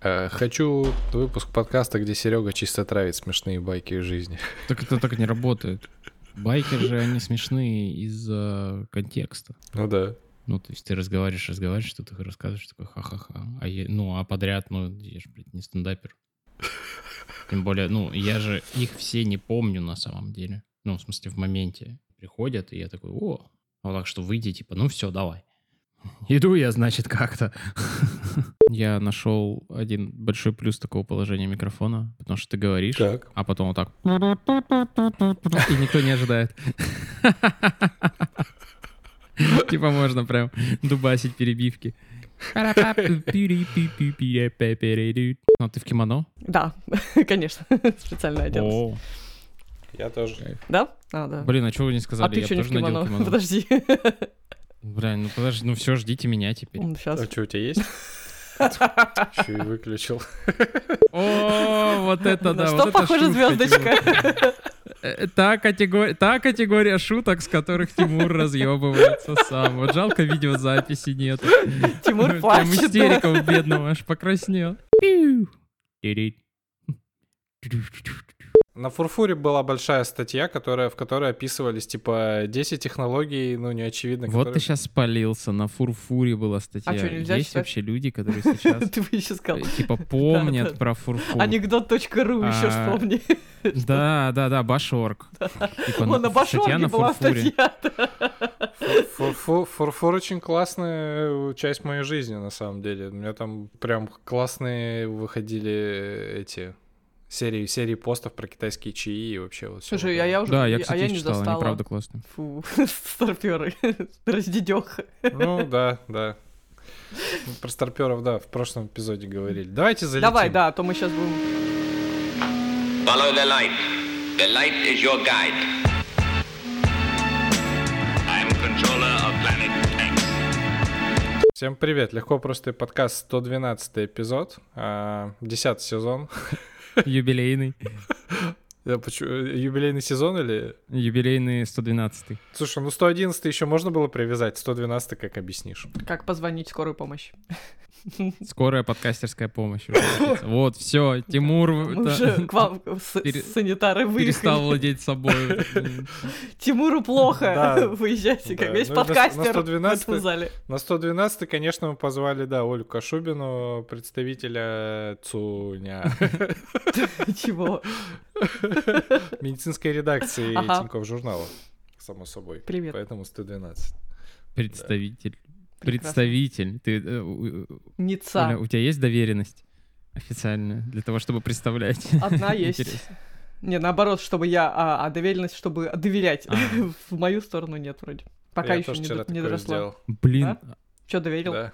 Хочу выпуск подкаста, где Серега чисто травит смешные байки из жизни. Так это так не работает. Байкер же, они смешные из-за контекста. Ну да. Ну, то есть ты разговариваешь, разговариваешь, что-то рассказываешь, такой ха-ха-ха. А я, ну, а подряд, ну, я же, блядь, не стендапер. Тем более, ну, я же их все не помню на самом деле. Ну, в смысле, в моменте приходят, и я такой, о, вот так что выйди, типа, ну все, давай. Иду я, значит, как-то. Я нашел один большой плюс такого положения микрофона, потому что ты говоришь, Так. а потом вот так. И никто не ожидает. Типа можно прям дубасить перебивки. Ну, ты в кимоно? Да, конечно, специально оделась. Я тоже. Да? А, да. блин, а чего вы не сказали? а ты Я что не в тоже надел кимоно? кимоно. Подожди. Блин, ну подожди, ну все, ждите меня теперь. Сейчас. А что, у тебя есть? Еще и выключил. О, вот это На да, что это похожа шутка, звездочка? Тимур. Э, Та категория, та категория шуток, с которых Тимур разъебывается сам. Вот жалко видеозаписи нет. Тимур Прям плачет. истерика у бедного аж покраснел. Пиу. Тирит. На Фурфуре была большая статья, которая, в которой описывались, типа, 10 технологий, ну, неочевидно. Вот ты которые- сейчас спалился, на фурфуре была статья. А чё, нельзя Есть читать? вообще люди, которые сейчас Ты бы еще сказал. э, типа помнят про фурфур? Анекдот.ру еще А, вспомни. Да, да, да, Башорг. Типа, Вон на статья Башорге на была фурфуре. статья. Фурфур, очень классная э, часть моей жизни, на самом деле. У меня там прям классные выходили эти серии, серии постов про китайские чаи и вообще вот Слушай, вот а это. я уже... Да, я, а кстати, я не читал, они правда классные. Фу, старперы. Раздедёха. Ну, да, да. Про старперов, да, в прошлом эпизоде говорили. Давайте залетим. Давай, да, а то мы сейчас будем... Follow the light. The light is your guide. Controller of planet. Всем привет, легко простой подкаст, 112 эпизод, а, 10 сезон. Юбилейный. Я почему- Юбилейный сезон или... Юбилейный 112 Слушай, ну 111 еще можно было привязать, 112 как объяснишь? Как позвонить скорую помощь? Скорая подкастерская помощь. Вот, все, Тимур уже к вам санитары перестал выехали. владеть собой. Тимуру плохо. Выезжайте, как весь Ну подкастер в 112 этом зале. На 112 конечно, мы позвали, да, Олю Кашубину, представителя ЦУНЯ, Чего? медицинской редакции Ага. Тинькофф журнала, само собой. Привет. Поэтому 112. Представитель. Представитель. Ты, э, Ница. Оля, у тебя есть доверенность официальная для того, чтобы представлять? Одна есть. Интересно. Не, наоборот, чтобы я, а, а доверенность, чтобы доверять. А. В мою сторону нет вроде. Пока Я еще не, не сделал. Блин, Че, доверил? Да.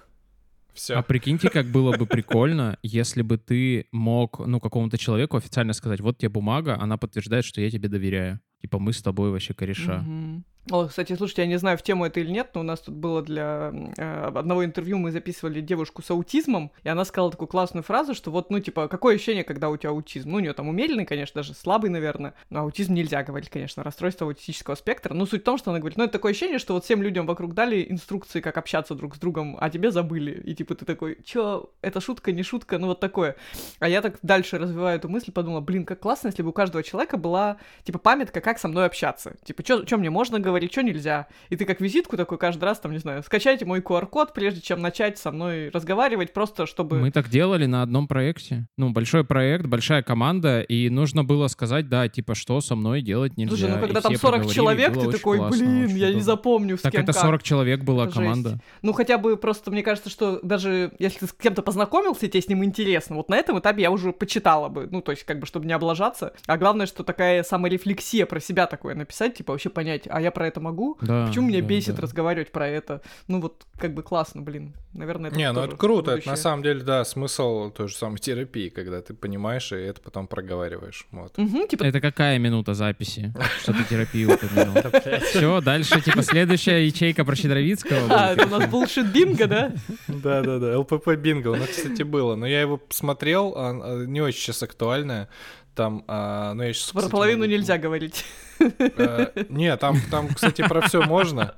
Все. А прикиньте, как было бы прикольно, если бы ты мог, ну, какому-то человеку официально сказать, вот тебе бумага, она подтверждает, что я тебе доверяю. Типа, мы с тобой вообще кореша. Мгм. О, кстати, слушайте, я не знаю, в тему это или нет, но у нас тут было для э, одного интервью, мы записывали девушку с аутизмом, и она сказала такую классную фразу, что вот, ну, типа, какое ощущение, когда у тебя аутизм? Ну, у нее там умеренный, конечно, даже слабый, наверное, но аутизм нельзя говорить, конечно, расстройство аутистического спектра. Ну, суть в том, что она говорит, ну, это такое ощущение, что вот всем людям вокруг дали инструкции, как общаться друг с другом, а тебе забыли. И, типа, ты такой, чё, это шутка, не шутка, ну, вот такое. А я так дальше развиваю эту мысль, подумала, блин, как классно, если бы у каждого человека была, типа, памятка, как со мной общаться. Типа, что мне можно говорить, что нельзя. И ты как визитку такой каждый раз, там, не знаю, скачайте мой QR-код, прежде чем начать со мной разговаривать, просто чтобы... Мы так делали на одном проекте. Ну, большой проект, большая команда, и нужно было сказать, да, типа, что со мной делать нельзя. Слушай, ну И когда там все 40 проговорили, человек, ты такой, классно, блин, я не запомню, с Так кем это как. 40 человек была Жесть. команда. Ну, хотя бы просто, мне кажется, что даже если ты с кем-то познакомился, и тебе с ним интересно, вот на этом этапе я уже почитала бы, ну, то есть, как бы, чтобы не облажаться. А главное, что такая саморефлексия про себя такое написать, типа, вообще понять, а я про это могу? Да, Почему меня да, бесит да. разговаривать про это? Ну, вот, как бы, классно, блин. Наверное, это Не, ну это круто, это будущее. на самом деле, да, смысл той же самой терапии, когда ты понимаешь и это потом проговариваешь. Вот. Мгм, типа, Это какая минута записи? Что ты терапию упомянул? Все, дальше, типа, следующая ячейка про Щедровицкого. а, это у нас булшит бинго, да? Да-да-да, ЛПП бинго, у нас, кстати, было, но я его смотрел, а, а, не очень сейчас актуальное, там, а, ну я сейчас... Про половину нельзя говорить. Э, Не, там, там, кстати, про все можно.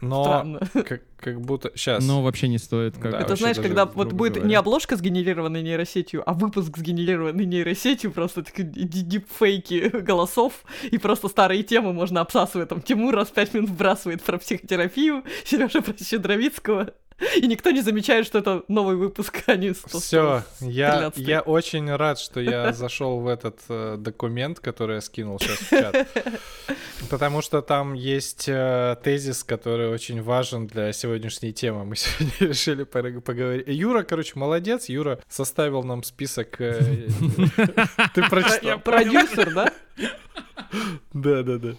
Но Странно. как, как будто... Сейчас. Но вообще не стоит. Как... Да, Это знаешь, когда вот будет говоря. не обложка сгенерированной нейросетью, а выпуск сгенерированной нейросетью, просто такие ди- дипфейки голосов, и просто старые темы можно обсасывать. Там Тимур раз в пять минут вбрасывает про психотерапию, Сережа про Щедровицкого, и никто не замечает, что это новый выпуск, а не 100 Все, я, 13-й. я очень рад, что я зашел в этот э, документ, который я скинул сейчас в чат. Потому что там есть э, тезис, который очень важен для сегодняшней темы. Мы сегодня решили поговорить. Юра, короче, молодец. Юра составил нам список. э, Ты прочитал? Продюсер, да? Да, да, да.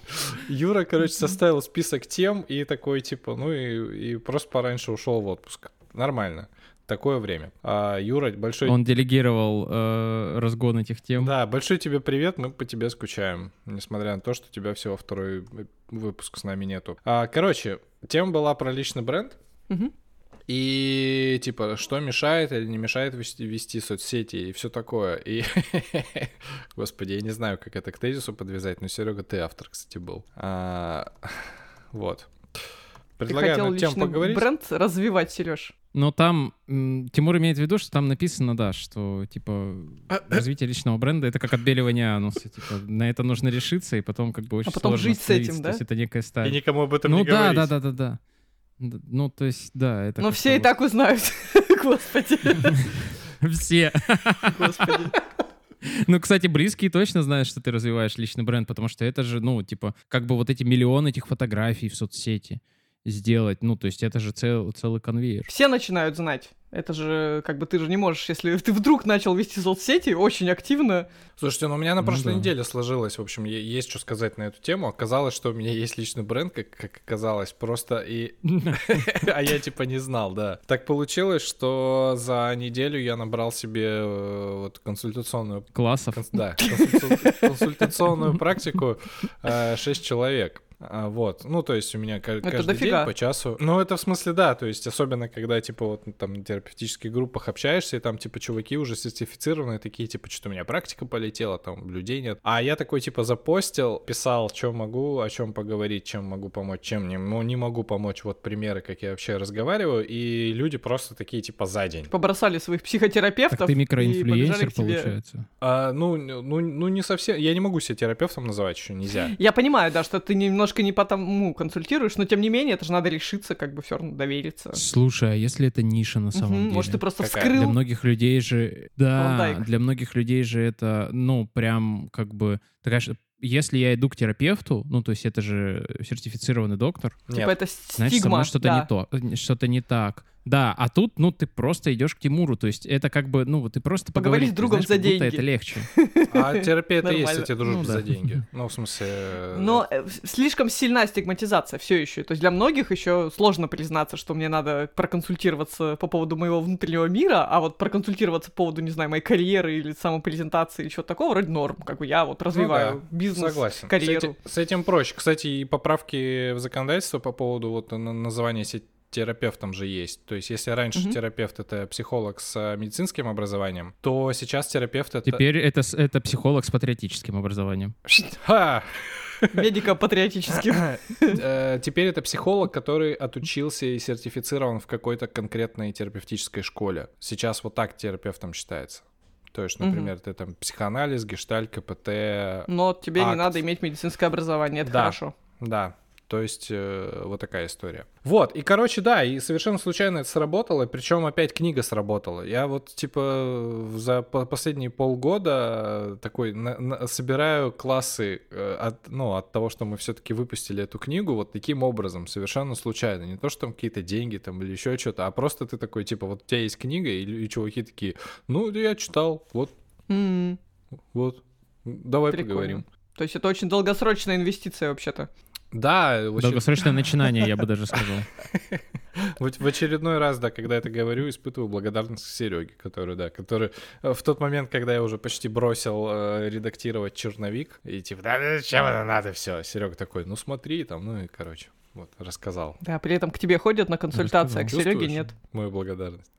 Юра, короче, составил список тем и такой, типа, ну и, и просто пораньше ушел в отпуск. Нормально. Такое время. А, Юра, большой... Он делегировал э, разгон этих тем. Да, большой тебе привет, мы по тебе скучаем, несмотря на то, что у тебя всего второй э, выпуск с нами нету. А, короче, тема была про личный бренд. Мгм. И типа, что мешает или не мешает вести, вести соцсети и все такое. И, господи, я не знаю, как это к тезису подвязать, но Серега, ты автор, кстати, был. А, вот. Ты Предлагаю хотел на тему личный поговорить. бренд развивать, Сереж. Но там Тимур имеет в виду, что там написано, да, что типа развитие личного бренда это как отбеливание ануса. Типа, на это нужно решиться, и потом как бы очень А потом сложно жить с этим, да? То есть это некая И стадия. никому об этом Ну не да, говорить. да, да, да, да. Д- Ну, то есть, да, это. Но как-то все и вот- так узнают. Господи. Все. Господи. Ну, кстати, близкие точно знают, что ты развиваешь личный бренд, потому что это же, ну, типа, как бы вот эти миллионы этих фотографий в соцсети сделать. Ну, то есть это же цел- целый конвейер. Все начинают знать. Это же, как бы, ты же не можешь, если ты вдруг начал вести соцсети очень активно. Слушайте, ну у меня на Ну прошлой да. неделе сложилось, в общем, есть что сказать на эту тему. Оказалось, что у меня есть личный бренд, как, как оказалось, просто и... А я типа не знал, да. Так получилось, что за неделю я набрал себе э, вот консультационную... Классов. Да, консультационную практику 6 человек. А, Вот, ну, то есть у меня ка- Это каждый дофига. день по часу. Ну, это в смысле, да, то есть особенно, когда, типа, вот там на терапевтических группах общаешься, и там, типа, чуваки уже сертифицированные, такие, типа, что у меня практика полетела, там, людей нет. А я такой, типа, запостил, писал, что могу, о чем поговорить, чем могу помочь, чем не, ну, не могу помочь, вот примеры, как я вообще разговариваю, и люди просто такие, типа, за день. Побросали своих психотерапевтов. Так ты микроинфлюенсер, к получается. А, ну, ну, ну, не совсем, я не могу себя терапевтом называть, еще нельзя. Я понимаю, да, что ты немножко не потому консультируешь, но тем не менее, это же надо решиться, как бы все равно довериться. Слушай, а если это ниша на самом Мгм, деле? Может, ты просто Какая? Для вскрыл. многих людей же, да, Клондайк. для многих людей же это, ну, прям как бы, такая, ш- если я иду к терапевту, ну, то есть это же сертифицированный доктор, Типа Нет. это значит, со стигма. мной что-то да. не то, что-то не так. Да, а тут, ну, ты просто идешь к Тимуру, то есть это как бы, ну, ты просто Поговори поговорить, с другом знаешь, за деньги. это легче. А терапия это и есть, дружба Ну, да. за деньги. Ну, в смысле... э, Но э, слишком сильна стигматизация все еще. То есть для многих еще сложно признаться, что мне надо проконсультироваться по поводу моего внутреннего мира, а вот проконсультироваться по поводу, не знаю, моей карьеры или самопрезентации или чего-то такого, вроде норм. Как бы я вот развиваю да, бизнес, Согласен. карьеру. С этим, с этим проще. Кстати, и поправки в законодательство по поводу вот на- названия се- терапевтом же есть. То есть, если раньше Мгм. терапевт это психолог с э, медицинским образованием, то сейчас терапевт это. Теперь это, это психолог с патриотическим образованием. Ха! Медико-патриотическим. Э, Теперь это психолог, который отучился и сертифицирован в какой-то конкретной терапевтической школе. Сейчас вот так терапевтом считается. То есть, например, ты там психоанализ, гештальт, КПТ, Но тебе не надо иметь медицинское образование, это Да. хорошо. Да, то есть э, вот такая история. Вот, и, короче, да, и совершенно случайно это сработало, причем опять книга сработала. Я вот, типа, за по- последние полгода такой на- на- собираю классы э, от, ну, от того, что мы все-таки выпустили эту книгу вот таким образом, совершенно случайно. Не то, что там какие-то деньги там или еще что-то, а просто ты такой, типа, вот у тебя есть книга, и, и чуваки такие, ну, я читал, вот, М, вот, давай Прикольно. поговорим. То есть это очень долгосрочная инвестиция вообще-то. Да, очень- Долгосрочное начинание, я бы даже сказал. В, в очередной раз, да, когда это говорю, испытываю благодарность к Сереге, который, да, который э, в тот момент, когда я уже почти бросил э, редактировать черновик, и типа, да, зачем это надо, все, Серега такой, ну смотри, там, ну и, короче, вот, рассказал. Да, при этом к тебе ходят на консультации, а к Сереге нет. Мою благодарность.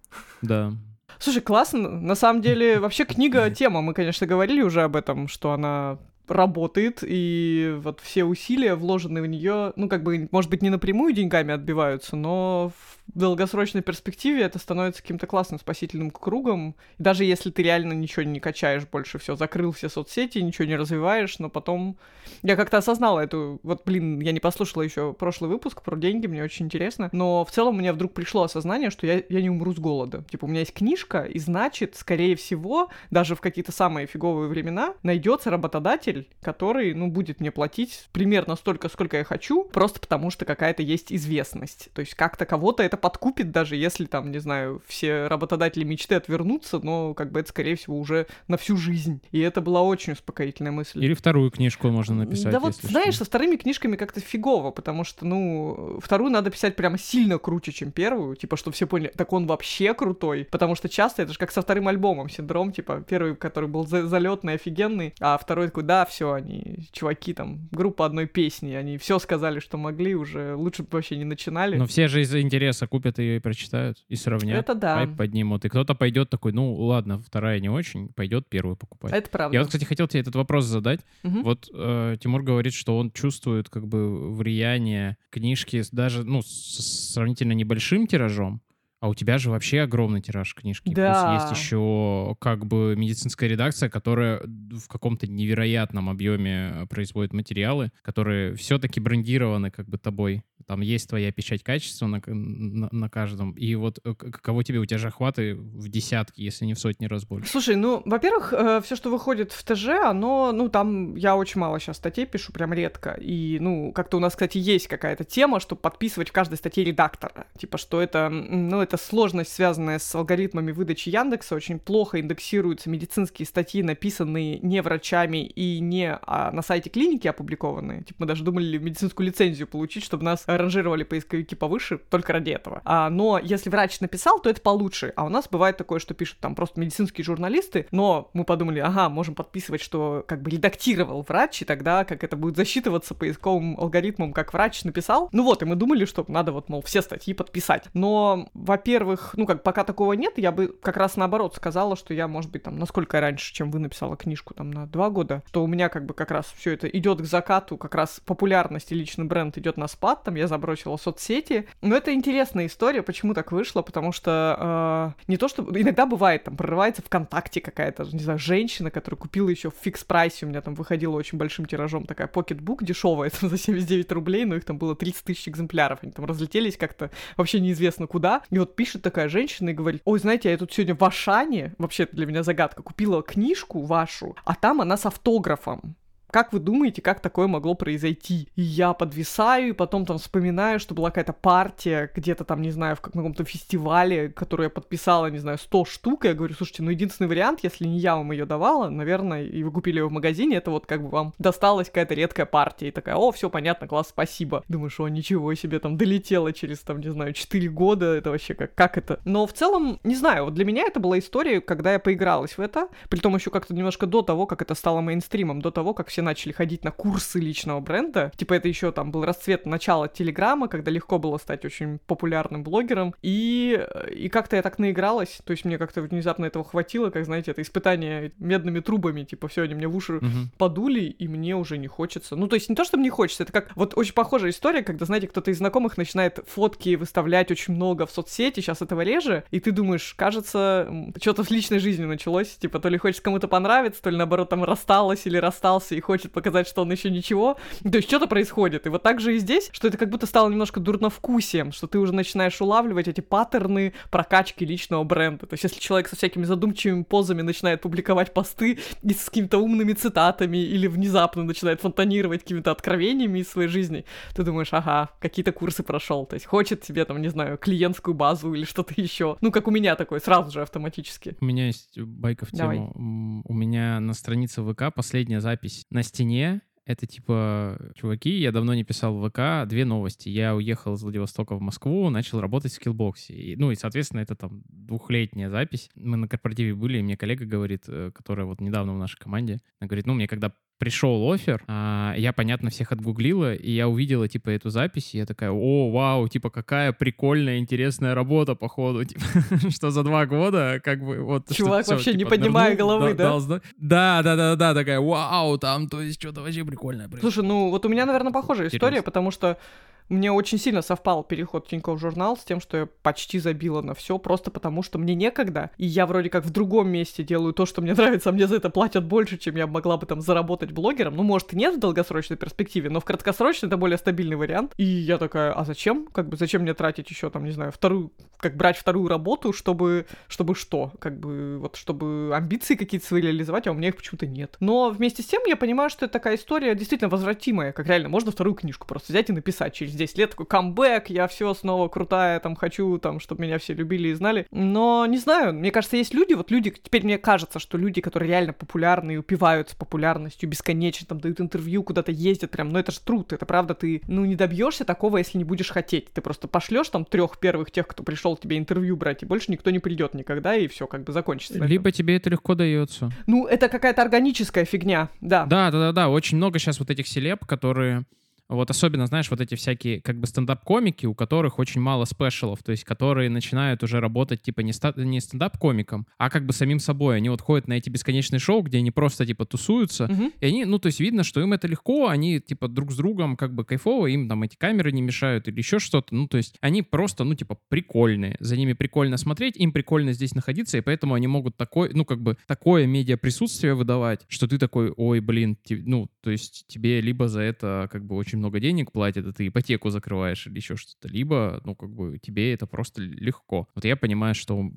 Да. Слушай, классно. На самом деле, вообще книга тема. Мы, конечно, говорили уже об этом, что она работает, и вот все усилия, вложенные в нее, ну, как бы, может быть, не напрямую деньгами отбиваются, но долгосрочной перспективе это становится каким-то классным спасительным кругом. И даже если ты реально ничего не качаешь больше, все, закрыл все соцсети, ничего не развиваешь, но потом... Я как-то осознала эту... Вот, блин, я не послушала еще прошлый выпуск про деньги, мне очень интересно, но в целом мне вдруг пришло осознание, что я, я не умру с голода. Типа, у меня есть книжка, и значит, скорее всего, даже в какие-то самые фиговые времена найдется работодатель, который, ну, будет мне платить примерно столько, сколько я хочу, просто потому что какая-то есть известность. То есть как-то кого-то это подкупит, даже если там, не знаю, все работодатели мечты отвернутся, но как бы это, скорее всего, уже на всю жизнь. И это была очень успокоительная мысль. Или вторую книжку можно написать. Да вот, знаешь, что. со вторыми книжками как-то фигово, потому что, ну, вторую надо писать прямо сильно круче, чем первую, типа, чтобы все поняли, так он вообще крутой, потому что часто это же как со вторым альбомом, синдром, типа, первый, который был за- залетный, офигенный, а второй такой, да, все, они, чуваки, там, группа одной песни, они все сказали, что могли, уже лучше бы вообще не начинали. Но все же из-за интереса купят ее и прочитают, и сравнят. Это да. Хайп поднимут. И кто-то пойдет такой, ну ладно, вторая не очень, пойдет первую покупать. Это правда. Я вот, кстати, хотел тебе этот вопрос задать. Мгм. Вот э, Тимур говорит, что он чувствует как бы влияние книжки даже, ну, с сравнительно небольшим тиражом, а у тебя же вообще огромный тираж книжки. Да. Плюс есть еще как бы медицинская редакция, которая в каком-то невероятном объеме производит материалы, которые все-таки брендированы как бы тобой. Там есть твоя печать качества на, на, на каждом. И вот э, к- каково тебе? У тебя же охваты в десятки, если не в сотни раз больше. Слушай, ну, во-первых, все, что выходит в ТЖ, оно, ну, там я очень мало сейчас статей пишу, прям редко. И, ну, как-то у нас, кстати, есть какая-то тема, чтобы подписывать в каждой статье редактора. Типа, что это, ну, это сложность, связанная с алгоритмами выдачи Яндекса. Очень плохо индексируются медицинские статьи, написанные не врачами и не а, на сайте клиники опубликованные. Типа, мы даже думали медицинскую лицензию получить, чтобы нас ранжировали поисковики повыше только ради этого. А, но если врач написал, то это получше. А у нас бывает такое, что пишут там просто медицинские журналисты, но мы подумали, ага, можем подписывать, что как бы редактировал врач, и тогда как это будет засчитываться поисковым алгоритмом, как врач написал. Ну вот, и мы думали, что надо вот, мол, все статьи подписать. Но, во-первых, ну как пока такого нет, я бы как раз наоборот сказала, что я, может быть, там, насколько раньше, чем вы написала книжку, там, на два года, что у меня как бы как раз все это идет к закату, как раз популярность и личный бренд идет на спад, там я забросила соцсети. Но это интересная история, почему так вышло, потому что э, не то, что иногда бывает, там прорывается ВКонтакте какая-то, не знаю, женщина, которая купила еще в фикс прайсе, у меня там выходила очень большим тиражом такая покетбук дешевая, там за 79 рублей, но их там было 30 тысяч экземпляров, они там разлетелись как-то вообще неизвестно куда. И вот пишет такая женщина и говорит, ой, знаете, я тут сегодня в Ашане, вообще для меня загадка, купила книжку вашу, а там она с автографом. Как вы думаете, как такое могло произойти? И я подвисаю, и потом там вспоминаю, что была какая-то партия где-то там, не знаю, в каком-то фестивале, которую я подписала, не знаю, 100 штук. И я говорю, слушайте, ну единственный вариант, если не я вам ее давала, наверное, и вы купили ее в магазине, это вот как бы вам досталась какая-то редкая партия. И такая, о, все понятно, класс, спасибо. Думаешь, о, ничего себе, там долетела через, там, не знаю, 4 года, это вообще как, как это? Но в целом, не знаю, вот для меня это была история, когда я поигралась в это, при том еще как-то немножко до того, как это стало мейнстримом, до того, как все начали ходить на курсы личного бренда. Типа это еще там был расцвет начала Телеграма, когда легко было стать очень популярным блогером. И, и как-то я так наигралась, то есть мне как-то внезапно этого хватило, как, знаете, это испытание медными трубами, типа все, они мне в уши Мгм. подули, и мне уже не хочется. Ну, то есть не то, что мне хочется, это как вот очень похожая история, когда, знаете, кто-то из знакомых начинает фотки выставлять очень много в соцсети, сейчас этого реже, и ты думаешь, кажется, что-то с личной жизнью началось, типа, то ли хочешь кому-то понравиться, то ли наоборот там рассталась или расстался и хочет показать, что он еще ничего. То есть что-то происходит. И вот так же и здесь, что это как будто стало немножко дурновкусием, что ты уже начинаешь улавливать эти паттерны прокачки личного бренда. То есть если человек со всякими задумчивыми позами начинает публиковать посты и с какими-то умными цитатами или внезапно начинает фонтанировать какими-то откровениями из своей жизни, ты думаешь, ага, какие-то курсы прошел. То есть хочет тебе там, не знаю, клиентскую базу или что-то еще. Ну, как у меня такое, сразу же автоматически. У меня есть байка в Давай. тему. М, У меня на странице ВК последняя запись на стене. Это типа, чуваки, я давно не писал в ВК, две новости. Я уехал из Владивостока в Москву, начал работать в скиллбоксе. И, ну и, соответственно, это там двухлетняя запись. Мы на корпоративе были, и мне коллега говорит, э, которая вот недавно в нашей команде, она говорит, ну, мне когда пришел офер, а, я, понятно, всех отгуглила, и я увидела, типа, эту запись, и я такая, о, вау, типа, какая прикольная, интересная работа, походу, типа, что за два года, как бы, вот... Чувак что, вообще всё, не типа, поднимая нырнул, головы, да? дал зна- Да, да, да, да, такая, вау, там, то есть, что-то вообще прикольное. Слушай, ну вот у меня, наверное, похожая история, потому что мне очень сильно совпал переход в Тинькофф журнал с тем, что я почти забила на все, просто потому что мне некогда, и я вроде как в другом месте делаю то, что мне нравится, а мне за это платят больше, чем я могла бы там заработать блогером. Ну, может, и нет в долгосрочной перспективе, но в краткосрочной это более стабильный вариант. И я такая, а зачем? Как бы зачем мне тратить еще там, не знаю, вторую, как брать вторую работу, чтобы, чтобы что? Как бы вот чтобы амбиции какие-то свои реализовать, а у меня их почему-то нет. Но вместе с тем я понимаю, что это такая история действительно возвратимая, как реально можно вторую книжку просто взять и написать через 10 лет, такой камбэк, я все снова крутая, там хочу, там, чтобы меня все любили и знали. Но не знаю, мне кажется, есть люди, вот люди, теперь мне кажется, что люди, которые реально популярны и упиваются популярностью бесконечно, там дают интервью, куда-то ездят прям, ну это же труд, это правда, ты, ну не добьешься такого, если не будешь хотеть. Ты просто пошлешь там трех первых тех, кто пришел тебе интервью брать, и больше никто не придет никогда, и все как бы закончится. Либо тебе это легко дается. Ну, это какая-то органическая фигня, да. Да, да, да, да. Очень много сейчас вот этих селеб, которые вот особенно, знаешь, вот эти всякие как бы стендап-комики, у которых очень мало спешалов, то есть которые начинают уже работать типа не, ста- не стендап-комиком, а как бы самим собой. Они вот ходят на эти бесконечные шоу, где они просто типа тусуются, Мгм. и они, ну, то есть видно, что им это легко, они типа друг с другом как бы кайфово, им там эти камеры не мешают или еще что-то, ну, то есть они просто, ну, типа прикольные, за ними прикольно смотреть, им прикольно здесь находиться, и поэтому они могут такой, ну, как бы такое медиа присутствие выдавать, что ты такой, ой, блин, ну, то есть тебе либо за это как бы очень много денег платят, и ты ипотеку закрываешь или еще что-то, либо, ну, как бы тебе это просто легко. Вот я понимаю, что у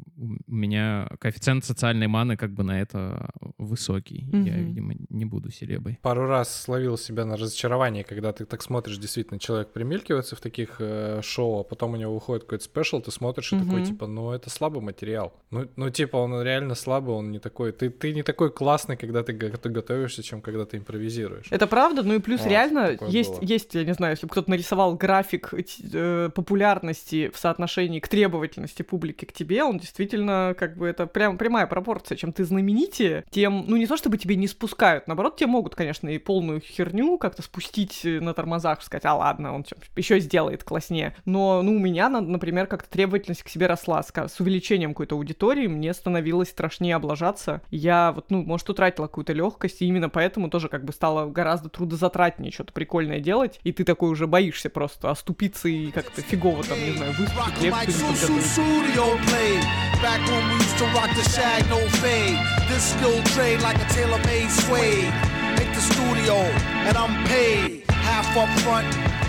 меня коэффициент социальной маны как бы на это высокий. Я, Мгм. видимо, не буду селебой. Пару раз словил себя на разочарование, когда ты так смотришь, действительно, человек примелькивается в таких э, шоу, а потом у него выходит какой-то спешл, ты смотришь и такой, Мгм. типа, ну это слабый материал. Ну, ну типа, он реально слабый, он не такой... Ты, ты не такой классный, когда ты, ты готовишься, чем когда ты импровизируешь. Это правда, ну и плюс Вот, реально есть, было. Есть, я не знаю, если бы кто-то нарисовал график э, популярности в соотношении к требовательности публики к тебе, он действительно, как бы, это прям прямая пропорция. Чем ты знаменитее, тем, ну не то чтобы тебе не спускают, наоборот, тебе могут, конечно, и полную херню как-то спустить э, на тормозах, сказать, а ладно, он еще сделает класснее. Но, ну, у меня, на- например, как-то требовательность к себе росла. С увеличением какой-то аудитории мне становилось страшнее облажаться. Я вот, ну, может, утратила какую-то легкость, и именно поэтому тоже как бы стало гораздо трудозатратнее что-то прикольное делать, и ты такой уже боишься просто оступиться и как-то фигово там, не знаю, выступить, лекцию не подготовить.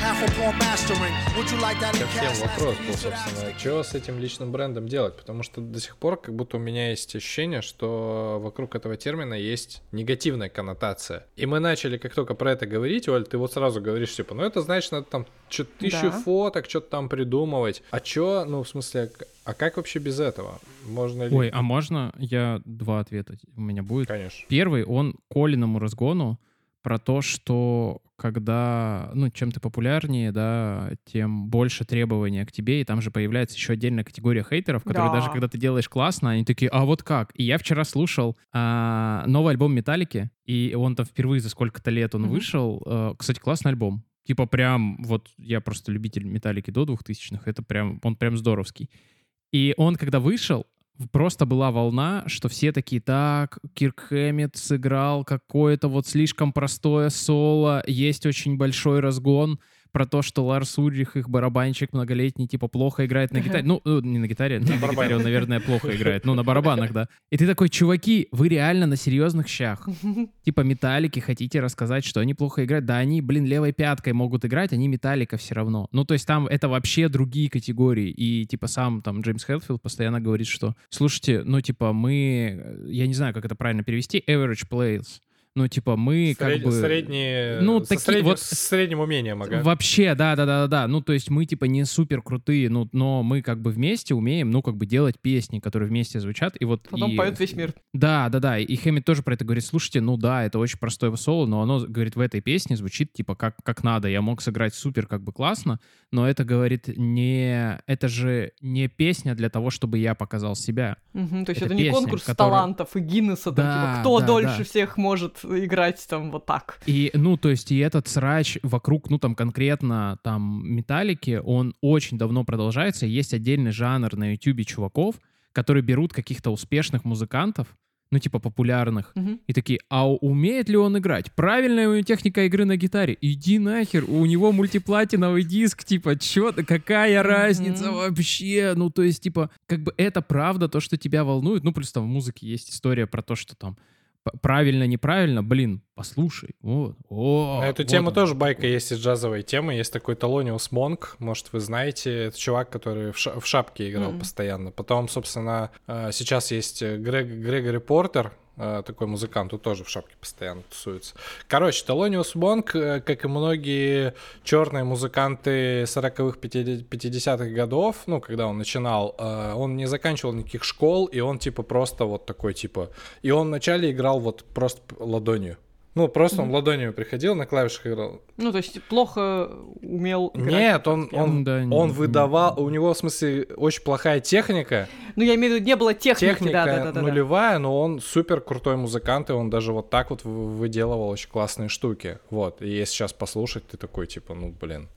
Ко всем вопрос был, собственно, что с этим личным брендом делать? Потому что до сих пор как будто у меня есть ощущение, что вокруг этого термина есть негативная коннотация. И мы начали, как только про это говорить, Оль, ты вот сразу говоришь, типа, ну это значит, надо там что-то тысячу Да. фоток, что-то там придумывать. А чё, ну в смысле, а как вообще без этого? Можно ли... Ой, а можно я два ответа у меня будет? Конечно. Первый, он Колиному разгону про то, что когда, ну, чем ты популярнее, да, тем больше требований к тебе, и там же появляется еще отдельная категория хейтеров, которые Да. даже когда ты делаешь классно, они такие, а вот как? И я вчера слушал а, новый альбом Металлики, и он там впервые за сколько-то лет он Мгм. вышел. Э, Кстати, классный альбом. Типа прям, вот я просто любитель Металлики до 2000-х, это прям, он прям здоровский. И он, когда вышел, просто была волна, что все такие, так, Кирк Хэммит сыграл какое-то вот слишком простое соло, есть очень большой разгон про то, что Ларс Ульрих, их барабанщик многолетний, типа, плохо играет на гитаре. Ну, э, не на гитаре, на гитаре он, наверное, плохо играет. Ну, на барабанах, да. И ты такой, чуваки, вы реально на серьезных щах. Типа, металлики хотите рассказать, что они плохо играют? Да они, блин, левой пяткой могут играть, они металлика все равно. Ну, то есть там это вообще другие категории. И, типа, сам там Джеймс Хэтфилд постоянно говорит, что, слушайте, ну, типа, мы, э, я не знаю, как это правильно перевести, average players. Ну, типа, мы как Сред- бы... Средние... Ну, со такие средним, вот- с средним умением, ага. Вообще, да, да, да, да, да. Ну, то есть мы типа не супер крутые, ну, но мы как бы вместе умеем, ну, как бы делать песни, которые вместе звучат. И вот Потом и- поет весь мир. Да, да, да. И Хэммит тоже про это говорит. Слушайте, ну да, это очень простое соло, но оно, говорит, в этой песне звучит типа как, как надо. Я мог сыграть супер как бы классно, но это, говорит, не... Это же не песня для того, чтобы я показал себя. Мгм, то есть Это это, не песня, конкурс которая- талантов и Гиннесса, там, Да, типа, кто да, дольше да. всех может играть там вот так. И, ну, то есть, и этот срач вокруг, ну, там, конкретно, там, металлики, он очень давно продолжается. Есть отдельный жанр на ютубе чуваков, которые берут каких-то успешных музыкантов, ну, типа, популярных, Мгм. и такие, а умеет ли он играть? Правильная у него техника игры на гитаре? Иди нахер, у него мультиплатиновый диск, типа, чё какая разница Мгм. вообще? Ну, то есть, типа, как бы это правда то, что тебя волнует. Ну, плюс там в музыке есть история про то, что там правильно, неправильно, блин, послушай. Вот. О, На эту вот тему он. тоже байка есть из джазовой темы. Есть такой Талониус Монк, может, вы знаете. Это чувак, который в, ша- в шапке играл Мгм. постоянно. Потом, собственно, э, сейчас есть э, Грег, Грегори Портер, такой музыкант, тут тоже в шапке постоянно тусуется. Короче, Талониус Монк, э, как и многие черные музыканты 40-х, 50-х годов, ну, когда он начинал, э, он не заканчивал никаких школ, и он, типа, просто вот такой, типа... И он вначале играл вот просто ладонью. Ну, просто он ладонью приходил, на клавишах играл. Ну, то есть плохо умел играть. Нет, он, он, Да, не- он не- выдавал, у него, в смысле, очень плохая техника, Ну, я имею в виду, не было техники, техника да, да, да, да. нулевая, но он супер крутой музыкант, и он даже вот так вот вы- выделывал очень классные штуки, вот, и если сейчас послушать, ты такой, типа, ну, блин,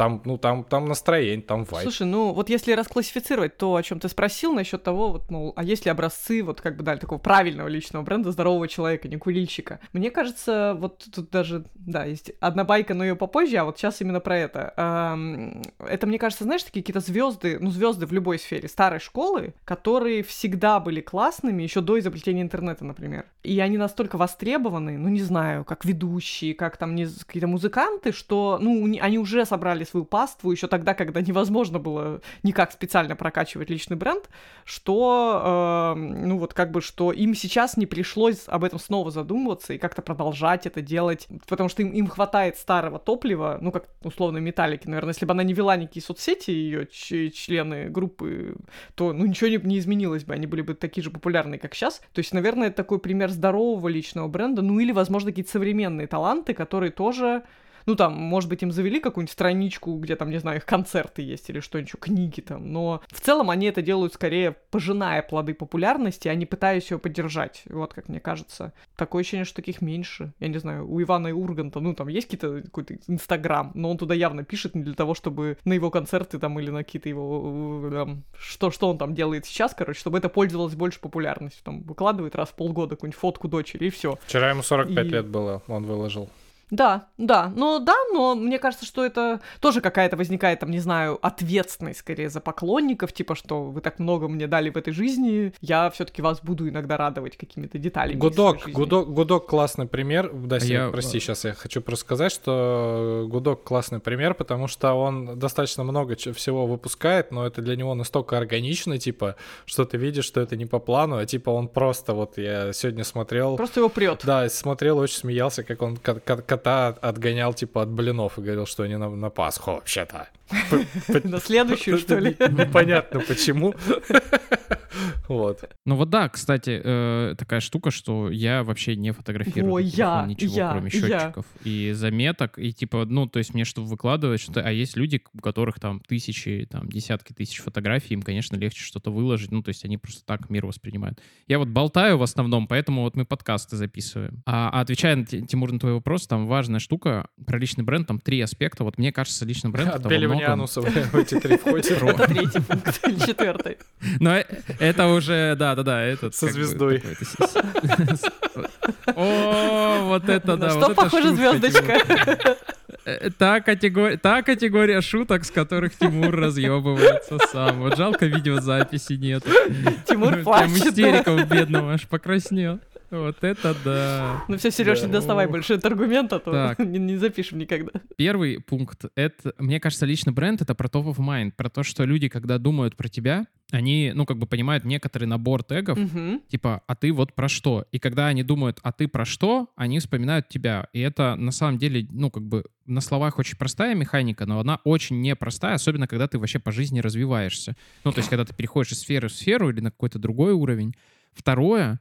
там, ну, там, там настроение, там вайп. Слушай, ну вот если расклассифицировать то, о чем ты спросил насчет того, вот, мол, а есть ли образцы, вот как бы дали такого правильного личного бренда, здорового человека, не курильщика. Мне кажется, вот тут даже, да, есть одна байка, но ее попозже, а вот сейчас именно про это. Это, мне кажется, знаешь, такие какие-то звезды, ну, звезды в любой сфере старой школы, которые всегда были классными еще до изобретения интернета, например. И они настолько востребованы, ну, не знаю, как ведущие, как там какие-то музыканты, что, ну, они уже собрали свою паству еще тогда, когда невозможно было никак специально прокачивать личный бренд, что, э, ну, вот как бы, что им сейчас не пришлось об этом снова задумываться и как-то продолжать это делать, потому что им, им хватает старого топлива, ну, как условно металлики, наверное, если бы она не вела никакие соцсети, ее члены группы, то, ну, ничего не, не изменилось бы, они были бы такие же популярные, как сейчас. То есть, наверное, это такой пример здорового личного бренда, ну, или, возможно, какие-то современные таланты, которые тоже ну, там, может быть, им завели какую-нибудь страничку, где там, не знаю, их концерты есть или что-нибудь, книги там, но в целом они это делают скорее пожиная плоды популярности, а не пытаясь ее поддержать. Вот, как мне кажется. Такое ощущение, что таких меньше. Я не знаю, у Ивана и Урганта, ну, там есть какие-то какой-то Инстаграм, но он туда явно пишет не для того, чтобы на его концерты там или на какие-то его... там, что, что он там делает сейчас, короче, чтобы это пользовалось больше популярностью. Там выкладывает раз в полгода какую-нибудь фотку дочери, и все. Вчера ему 45 И- лет было, он выложил. Да, да, ну да, но мне кажется, что это тоже какая-то возникает, там, не знаю, ответственность скорее за поклонников, типа, что вы так много мне дали в этой жизни, я все-таки вас буду иногда радовать какими-то деталями. Гудок. Гудок, Гудок классный пример. Да, А я- прости, сейчас я хочу просто сказать, что Гудок классный пример, потому что он достаточно много всего выпускает, но это для него настолько органично, типа, что ты видишь, что это не по плану, а типа он просто, вот я сегодня смотрел, Просто его прет. да, смотрел, очень смеялся, как он кота отгонял, типа, от блинов и говорил, что они на, на Пасху вообще-то. На следующую, что ли? Непонятно почему. Вот. Ну вот да, кстати, э, такая штука, что я вообще не фотографирую телефон я, ничего, я, кроме я. счетчиков и заметок, и типа, ну, то есть мне что выкладывать, что а есть люди, у которых там тысячи, там, десятки тысяч фотографий, им, конечно, легче что-то выложить, ну, то есть они просто так мир воспринимают. Я вот болтаю в основном, поэтому вот мы подкасты записываем. А, а отвечая, на, Ти- Тимур, на твой вопрос, там важная штука про личный бренд, там три аспекта. Вот мне кажется, личный бренд — Отбеливание ануса в эти три входит. Это третий пункт или четвертый. Но э- это уже, да, да, да, этот. Со звездой. О, вот это да. Что шутка, звездочка? Э, Та категория, та категория шуток, с которых Тимур разъебывается сам. Вот жалко видеозаписи нет. Тимур Прям плачет. истерика у бедного аж покраснел. Вот это да. Ну все, Сереж, не доставай больше этот аргумент, а то не, не запишем никогда. Первый пункт — это, мне кажется, личный бренд — это про top of mind, про то, что люди, когда думают про тебя, они, ну, как бы понимают некоторый набор тегов, Мгм. типа, а ты вот про что? И когда они думают, а ты про что, они вспоминают тебя. И это на самом деле, ну, как бы на словах очень простая механика, но она очень непростая, особенно когда ты вообще по жизни развиваешься. Ну, то есть, когда ты переходишь из сферы в сферу или на какой-то другой уровень. Второе,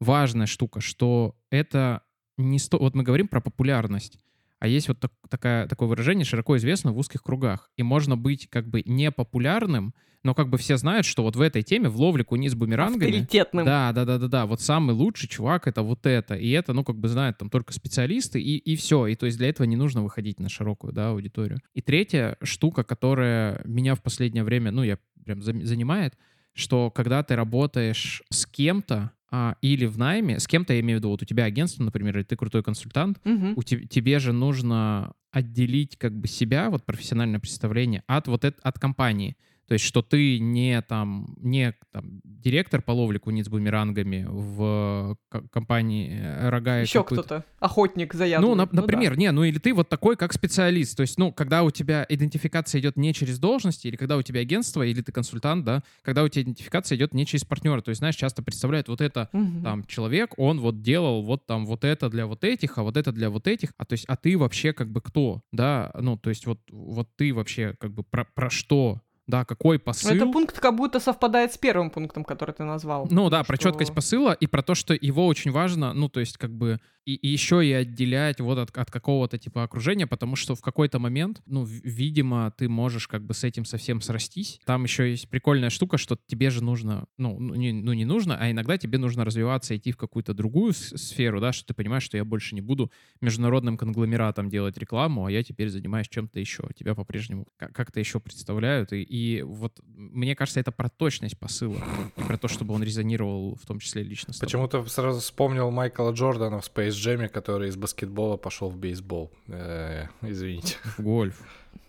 важная штука, что это не сто... Вот мы говорим про популярность. а есть вот так- такая, такое выражение широко известно в узких кругах. И можно быть как бы непопулярным, но как бы все знают, что вот в этой теме, в ловле куниц бумерангами... Авторитетным. Да, да, да, да, да. Вот самый лучший чувак это вот это. И это, ну, как бы знают там только специалисты, и, и все. И то есть для этого не нужно выходить на широкую, да, аудиторию. И третья штука, которая меня в последнее время, ну, я прям занимает, что когда ты работаешь с кем-то, или в найме, с кем-то, я имею в виду, вот у тебя агентство, например, или ты крутой консультант, Мгм. у те- тебе же нужно отделить как бы себя, вот профессиональное представление, от вот это, от компании. То есть, что ты не там, не там, директор по ловле куниц бумерангами в ко- компании э, Рога и Еще кто-то. Охотник за яблоками. Ну, на- да. например, не, ну или ты вот такой, как специалист. То есть, ну, когда у тебя идентификация идет не через должности, или когда у тебя агентство, или ты консультант, да, когда у тебя идентификация идет не через партнера. То есть, знаешь, часто представляют вот это Мгм. там человек, он вот делал вот там вот это для вот этих, а вот это для вот этих, а то есть, а ты вообще как бы кто, да, ну, то есть вот, вот ты вообще как бы про, про что, да, какой посыл. Это пункт как будто совпадает с первым пунктом, который ты назвал. Ну да, про что- четкость посыла и про то, что его очень важно, ну то есть как бы и, еще и отделять вот от, от какого-то типа окружения, потому что в какой-то момент, ну, видимо, ты можешь как бы с этим совсем срастись. Там еще есть прикольная штука, что тебе же нужно, ну, ну, не, ну, не нужно, а иногда тебе нужно развиваться, идти в какую-то другую сферу, да, что ты понимаешь, что я больше не буду международным конгломератом делать рекламу, а я теперь занимаюсь чем-то еще. Тебя по-прежнему ка- как-то еще представляют. И, и вот мне кажется, это про точность посыла и про то, чтобы он резонировал в том числе лично с. Почему-то сразу вспомнил Майкла Джордана в Space Jam, который из баскетбола пошел в бейсбол. Э, извините. В гольф.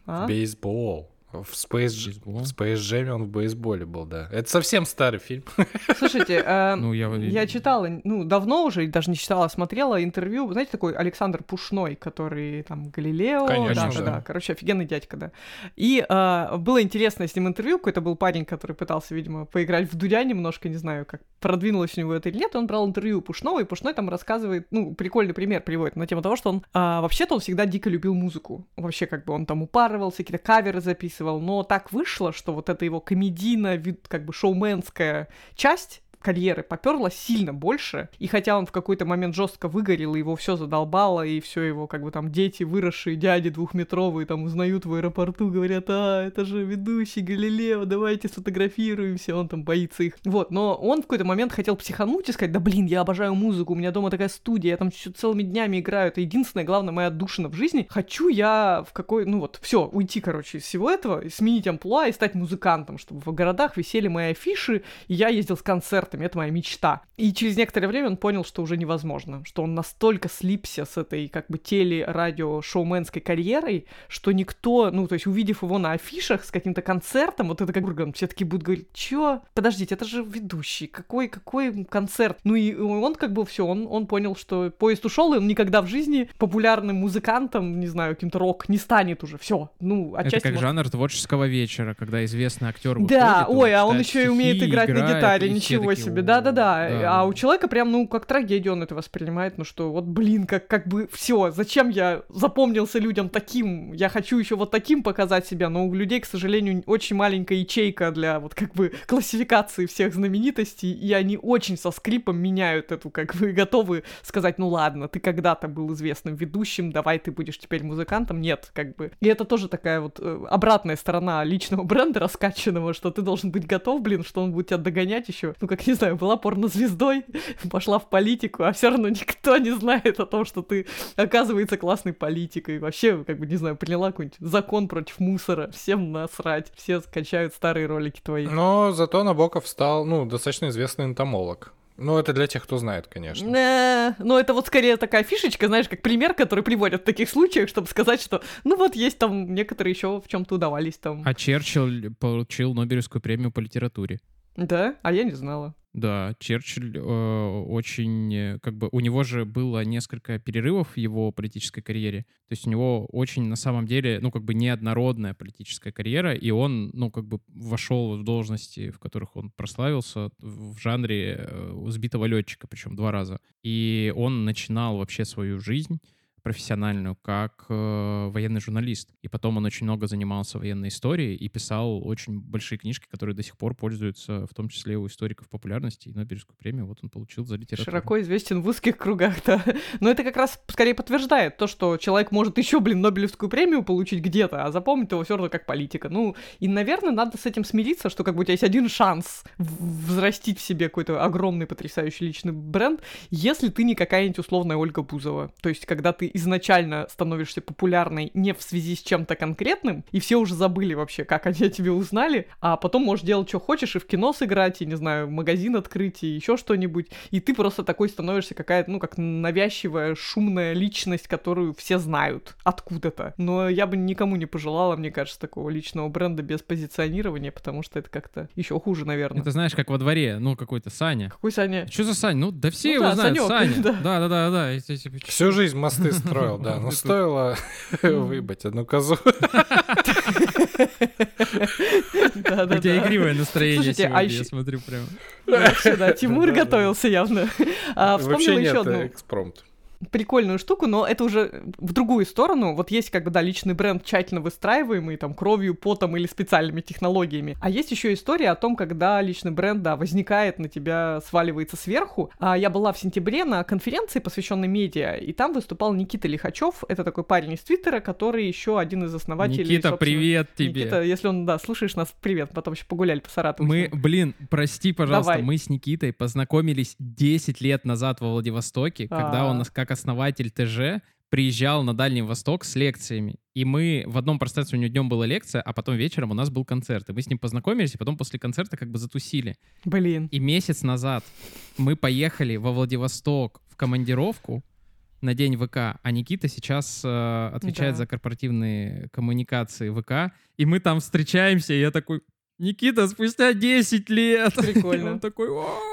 А? Бейсбол. В Space, в Space Jam он в бейсболе был, да. Это совсем старый фильм. Слушайте, э, Ну, я... я читала, ну, давно уже, и даже не читала, а смотрела интервью, знаете, такой Александр Пушной, который там Галилео, Конечно, да, да, да. да, короче, офигенный дядька, да. И э, было интересное с ним интервью, какой-то был парень, который пытался, видимо, поиграть в Дудя немножко, не знаю, как продвинулось у него это или нет, он брал интервью Пушного, и Пушной там рассказывает, ну, прикольный пример приводит на тему того, что он, а, вообще-то он всегда дико любил музыку, вообще как бы он там упарывался, какие-то каверы записывал, но так вышло, что вот эта его комедийная, как бы шоуменская часть карьеры поперла сильно больше, и хотя он в какой-то момент жестко выгорел, и его все задолбало, и все его, как бы там дети, выросшие дяди двухметровые, там узнают в аэропорту, говорят, а, это же ведущий Галилео, давайте сфотографируемся, он там боится их. Вот, но он в какой-то момент хотел психануть и сказать, да блин, я обожаю музыку, у меня дома такая студия, я там целыми днями играю, это единственная, главная моя отдушина в жизни. Хочу я в какой, ну вот, все, уйти, короче, из всего этого, сменить амплуа и стать музыкантом, чтобы в городах висели мои афиши, и я ездил с концертами, это моя мечта. И через некоторое время он понял, что уже невозможно, что он настолько слипся с этой как бы теле-радио-шоуменской карьерой, что никто, ну, то есть увидев его на афишах с каким-то концертом, вот это как Ургант, все таки будут говорить, чё? Подождите, это же ведущий, какой, какой концерт? Ну и он как бы все, он, он понял, что поезд ушел, и он никогда в жизни популярным музыкантом, не знаю, каким-то рок не станет уже, все. Ну, Это отчасти... как вот- жанр творческого вечера, когда известный актер да, выходит, ой, а он еще и умеет играть на играет, гитаре, и все ничего себе, «О, да-да-да. А у человека прям, ну, как трагедию он это воспринимает, ну что, вот, блин, как, как бы все, зачем я запомнился людям таким, я хочу еще вот таким показать себя, но у людей, к сожалению, очень маленькая ячейка для вот как бы классификации всех знаменитостей, и они очень со скрипом меняют эту, как бы, готовы сказать, ну ладно, ты когда-то был известным ведущим, давай ты будешь теперь музыкантом, нет, как бы. И это тоже такая вот э, обратная сторона личного бренда раскачанного, что ты должен быть готов, блин, что он будет тебя догонять еще. Ну, как, не знаю, была порнозвездой, пошла в политику, а все равно никто не знает о том, что ты, оказывается, классный политик. И вообще, как бы, не знаю, приняла какой-нибудь закон против мусора. Всем насрать. Все скачают старые ролики твои. Но зато Набоков стал, ну, достаточно известный энтомолог. Ну, это для тех, кто знает, конечно. Э, Ну, это вот скорее такая фишечка, знаешь, как пример, который приводят в таких случаях, чтобы сказать, что, ну вот есть там некоторые еще в чем-то удавались там. А Черчилль получил Нобелевскую премию по литературе. Да? А я не знала. Да, Черчилль э, очень, э, как бы, у него же было несколько перерывов в его политической карьере. То есть у него очень, на самом деле, ну, как бы неоднородная политическая карьера, и он, ну, как бы вошел в должности, в которых он прославился, в жанре э, сбитого летчика, причем два раза. И он начинал вообще свою жизнь профессиональную как э, военный журналист. И потом он очень много занимался военной историей и писал очень большие книжки, которые до сих пор пользуются, в том числе у историков популярности и Нобелевскую премию. Вот он получил за литературу. Широко известен в узких кругах, да. Но это как раз скорее подтверждает то, что человек может еще, блин, Нобелевскую премию получить где-то, а запомнить его все равно как политика. Ну, и, наверное, надо с этим смириться, что как бы у тебя есть один шанс взрастить в себе какой-то огромный, потрясающий личный бренд, если ты не какая-нибудь условная Ольга Бузова. То есть, когда ты изначально становишься популярной не в связи с чем-то конкретным, и все уже забыли вообще, как они о тебе узнали, а потом можешь делать, что хочешь, и в кино сыграть, и, не знаю, магазин открыть, и еще что-нибудь, и ты просто такой становишься какая-то, ну, как навязчивая, шумная личность, которую все знают откуда-то. Но я бы никому не пожелала, мне кажется, такого личного бренда без позиционирования, потому что это как-то еще хуже, наверное. Это знаешь, как во дворе, ну, какой-то Саня. Какой Саня? Что за Саня? Ну, да все Ну его да, знают, Санёк, Саня. да. Да, да, да, да. Всю жизнь мосты строил, да. Но Это- стоило выебать одну козу. У тебя игривое настроение а сегодня, ещё- я смотрю прям. Да, Тимур готовился явно. А, нет, еще одну экспромт. Прикольную штуку, но это уже в другую сторону. Вот есть как бы, да, личный бренд тщательно выстраиваемый, там, кровью, потом или специальными технологиями. А есть еще история о том, когда личный бренд, да, возникает на тебя, сваливается сверху. А я была в сентябре на конференции, посвященной медиа, и там выступал Никита Лихачев. Это такой парень из Твиттера, который еще один из основателей. Никита, привет тебе. Никита, если он, да, слушаешь нас, привет. Потом еще погуляли по Саратову. Мы, блин, прости, пожалуйста, Давай. мы с Никитой познакомились 10 лет назад во Владивостоке, когда А. он нас как основатель ТЖ приезжал на Дальний Восток с лекциями. И мы в одном пространстве у него днем была лекция, а потом вечером у нас был концерт. И мы с ним познакомились, и потом после концерта как бы затусили. Блин. И месяц назад мы поехали во Владивосток в командировку на день ВК, а Никита сейчас э, отвечает Да. за корпоративные коммуникации ВК, и мы там встречаемся, и я такой, Никита, спустя 10 лет. Прикольно. Он такой!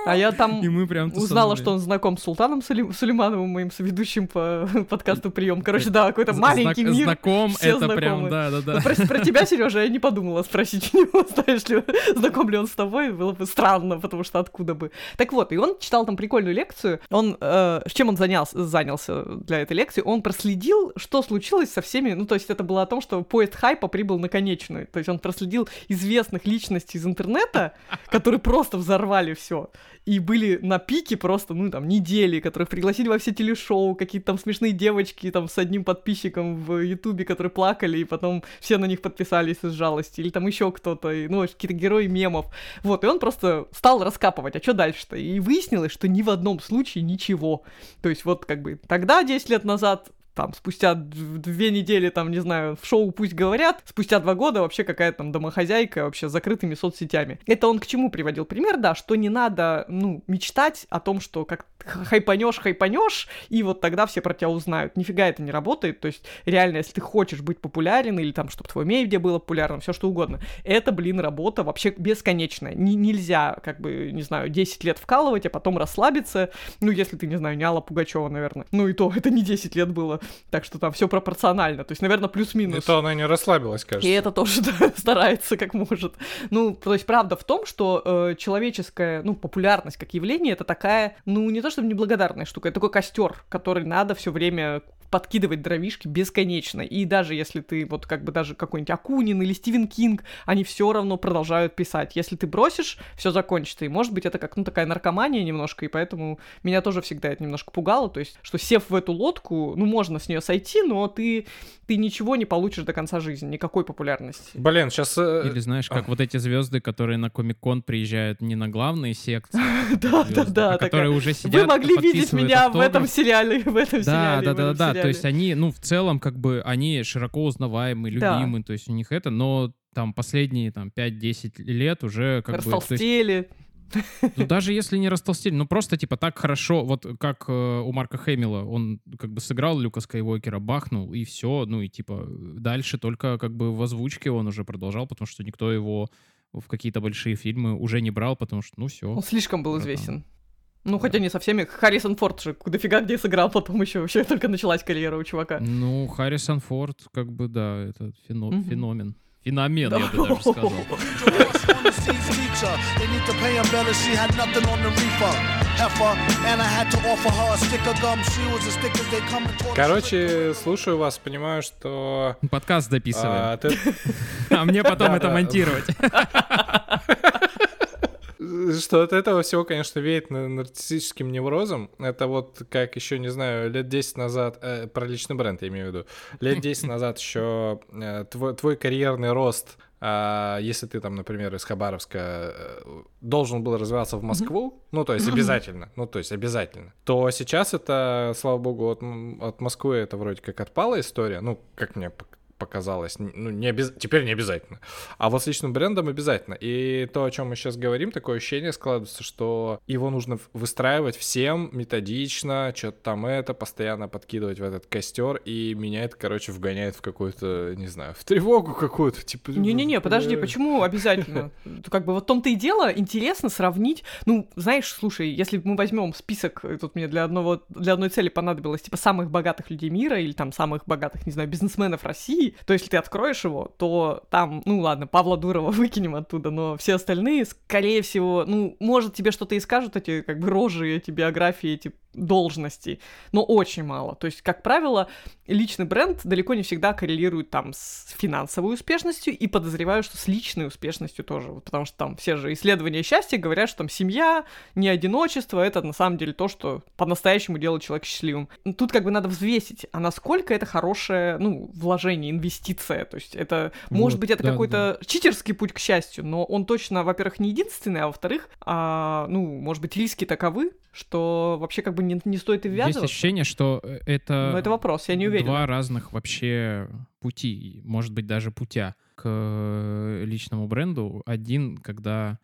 А я там И мы прям Узнала, что он знаком с Султаном Сулей- Сулеймановым, моим соведущим по подкасту «Прием». Короче, да, какой-то маленький мир. Знаком, это прям, знакомы. да-да-да. Ну, Про, про тебя, Сережа, я не подумала спросить у него, знаешь ли, знаком ли он с тобой, было бы странно, потому что откуда бы. Так вот, и он читал там прикольную лекцию, он, э, с чем он занялся, занялся для этой лекции, он проследил, что случилось со всеми, ну, то есть это было о том, что поезд хайпа прибыл на конечную, то есть он проследил известных личностей из интернета, которые просто взорвали все и были на пике просто, ну, там, недели, которых пригласили во все телешоу, какие-то там смешные девочки, там, с одним подписчиком в Ютубе, которые плакали, и потом все на них подписались из жалости, или там еще кто-то, ну, какие-то герои мемов. Вот, и он просто стал раскапывать, а что дальше-то? И выяснилось, что ни в одном случае ничего. То есть вот, как бы, тогда, 10 лет назад, там, спустя две недели, там, не знаю, в шоу «Пусть говорят», спустя два года вообще какая-то там домохозяйка вообще с закрытыми соцсетями. Это он к чему приводил пример, да, что не надо, ну, мечтать о том, что как хайпанешь, хайпанешь, и вот тогда все про тебя узнают. Нифига это не работает, то есть реально, если ты хочешь быть популярен, или там, чтобы твое медиа было популярным, все что угодно, это, блин, работа вообще бесконечная. Ни- нельзя, как бы, не знаю, 10 лет вкалывать, а потом расслабиться, ну, если ты, не знаю, не Алла Пугачева, наверное. Ну, и то, это не 10 лет было, так что там все пропорционально, то есть, наверное, И плюс-минус. то она не расслабилась, И кажется. это тоже да, старается как может. Ну, то есть правда в том, что э, человеческая, ну, популярность как явление это такая, ну, не то чтобы неблагодарная штука, это такой костер, который надо все время подкидывать дровишки бесконечно. И даже если ты вот как бы даже какой-нибудь Акунин или Стивен Кинг, они все равно продолжают писать. Если ты бросишь, все закончится. И может быть это как, ну, такая наркомания немножко, и поэтому меня тоже всегда это немножко пугало. То есть, что сев в эту лодку, ну, можно с нее сойти, но ты, ты ничего не получишь до конца жизни, никакой популярности. Блин, сейчас... Или знаешь, как вот эти звезды, которые на Комик-кон приезжают не на главные секции, Да, да, звезды, да. а которые уже сидят, Вы могли видеть меня в этом сериале, в этом Да, сериале. да, да, этом да. То есть они, ну, в целом, как бы, они широко узнаваемы, Да. любимы, то есть у них это, но там последние там 5-10 лет уже как бы... то есть, Растолстели. ну, даже если не растолстели, ну просто типа так хорошо, вот как э, у Марка Хэмилла, он как бы сыграл Люка Скайуокера, бахнул, и все, ну и типа дальше только как бы в озвучке он уже продолжал, потому что никто его в какие-то большие фильмы уже не брал, потому что, ну все. Он слишком был Братан. известен. Ну, хотя не со всеми. Харрисон Форд же дофига где сыграл, потом еще вообще только началась карьера у чувака. Ну, Харрисон Форд, как бы, да, это фено- Мгм. феномен. Феномен, я бы даже сказал. Короче, слушаю вас, понимаю, что... Подкаст записываем. а, ты- А мне потом Да, это да. монтировать. Что от этого всего, конечно, веет на- нарциссическим неврозом. Это вот как еще, не знаю, лет 10 назад, э, про личный бренд я имею в виду, лет 10 назад еще э, твой, твой карьерный рост, а, если ты там, например, из Хабаровска э, должен был развиваться в Москву, ну, то есть обязательно, ну, то есть обязательно, то сейчас это, слава богу, от, от Москвы это вроде как отпала история, ну, как мне показалось, ну, не обяз... теперь не обязательно. А вот с личным брендом обязательно. И то, о чем мы сейчас говорим, такое ощущение складывается, что его нужно выстраивать всем методично, что-то там это, постоянно подкидывать в этот костер, и меня это, короче, вгоняет в какую-то, не знаю, в тревогу какую-то, типа... Не-не-не, подожди, почему обязательно? Как бы вот в том-то и дело, интересно сравнить. Ну, знаешь, слушай, если мы возьмем список, э, тут мне для одного, для одной цели понадобилось, типа, самых богатых людей мира или там самых богатых, не знаю, бизнесменов России, то если ты откроешь его, то там, ну ладно, Павла Дурова выкинем оттуда, но все остальные, скорее всего, ну, может, тебе что-то и скажут эти, как бы, рожи, эти биографии, эти должности, но очень мало. То есть, как правило, личный бренд далеко не всегда коррелирует там с финансовой успешностью и подозреваю, что с личной успешностью тоже, вот потому что там все же исследования счастья говорят, что там семья, не одиночество, это на самом деле то, что по-настоящему делает человека счастливым. Тут как бы надо взвесить, а насколько это хорошее, ну, вложение, инвестиция, то есть это, может Вот, быть, это да, какой-то читерский путь к счастью, но он точно, во-первых, не единственный, а во-вторых, а, ну, может быть, риски таковы, что вообще как бы не, не стоит и Есть ввязываться. ощущение, что э, это... Но это вопрос, я не уверена. Два разных вообще пути, может быть, даже путя к э, личному бренду. Один, когда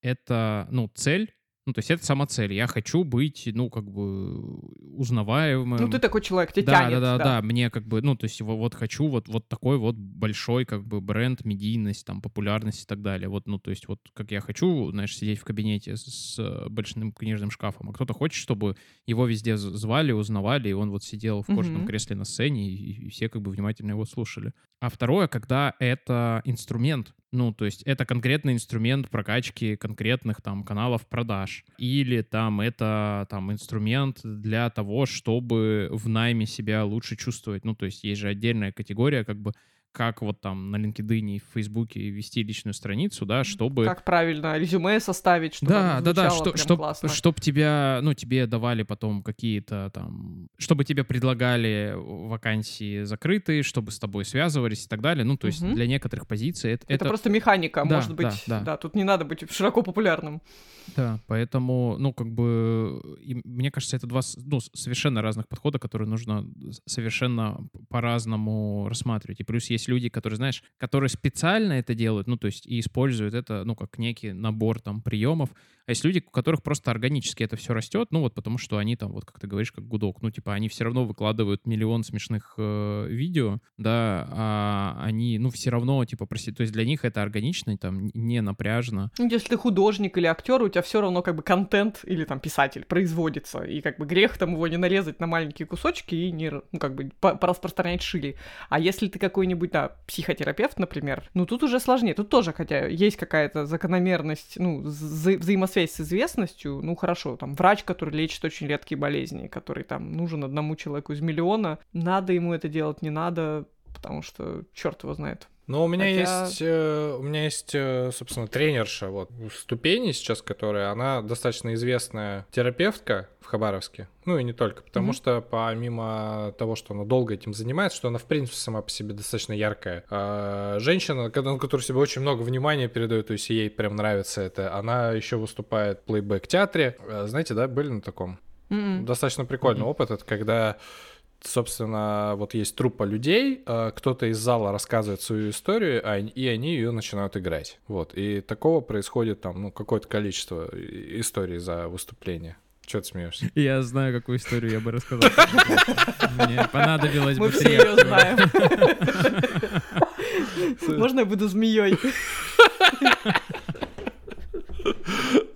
это, ну, цель, ну, то есть это сама цель. Я хочу быть, ну, как бы узнаваемым. Ну, ты такой человек, тебя да, тянет. да, да, да, мне как бы, ну, то есть во- вот хочу вот, вот такой вот большой как бы бренд, медийность, там, популярность и так далее. Вот, ну, то есть вот как я хочу, знаешь, сидеть в кабинете с, большим книжным шкафом, а кто-то хочет, чтобы его везде звали, узнавали, и он вот сидел в кожаном Мгм. кресле на сцене, и, и все как бы внимательно его слушали. А второе, когда это инструмент, ну, то есть это конкретный инструмент прокачки конкретных там каналов продаж. Или там это там инструмент для того, чтобы в найме себя лучше чувствовать. Ну, то есть есть же отдельная категория, как бы как вот там на LinkedIn и в Фейсбуке вести личную страницу, да, чтобы... Как правильно резюме составить, чтобы Да, да, да, что, чтоб, классно. чтоб тебя, ну, тебе давали потом какие-то там, чтобы тебе предлагали вакансии закрытые, чтобы с тобой связывались и так далее. Ну, то есть Мгм. для некоторых позиций это, Это, просто механика, Да, может быть. да, да. тут не надо быть широко популярным. Да, поэтому, ну, как бы, мне кажется, это два ну, совершенно разных подхода, которые нужно совершенно по-разному рассматривать. И плюс есть люди, которые, знаешь, которые специально это делают, ну, то есть и используют это, ну, как некий набор там приемов, а есть люди, у которых просто органически это все растет, ну, вот потому что они там, вот как ты говоришь, как гудок, ну, типа, они все равно выкладывают миллион смешных э, видео, да, а они, ну, все равно, типа, проси- то есть для них это органично, там, не напряжно, Ну, если ты художник или актер, у тебя все равно как бы контент или там писатель производится, и как бы грех там его не нарезать на маленькие кусочки и не, ну, как бы пораспространять шире. А если ты какой-нибудь, да, психотерапевт, например, ну, тут уже сложнее. Тут тоже, хотя есть какая-то закономерность, ну, вза- взаимосвязь с известностью, ну, хорошо, там, врач, который лечит очень редкие болезни, который там нужен одному человеку из миллиона, надо ему это делать, не надо, потому что черт его знает. Ну, у меня Хотя- есть, э, у меня есть, э, собственно, тренерша вот ступени сейчас, которая, она достаточно известная терапевтка в Хабаровске. Ну и не только, потому Мгм. что помимо того, что она долго этим занимается, что она в принципе сама по себе достаточно яркая а, женщина, которую себе очень много внимания передает, то есть ей прям нравится это. Она еще выступает в плейбэк театре. Э, Знаете, да, были на таком? М-м. Достаточно прикольный Мгм. опыт, это когда собственно, вот есть труппа людей, э, кто-то из зала рассказывает свою историю, а и они ее начинают играть. Вот. И такого происходит там, ну, какое-то количество и- историй за выступление. Чего ты смеешься? Я знаю, какую историю я бы рассказал. Мне понадобилось Мы бы все три ее знаем. Можно я буду змеей?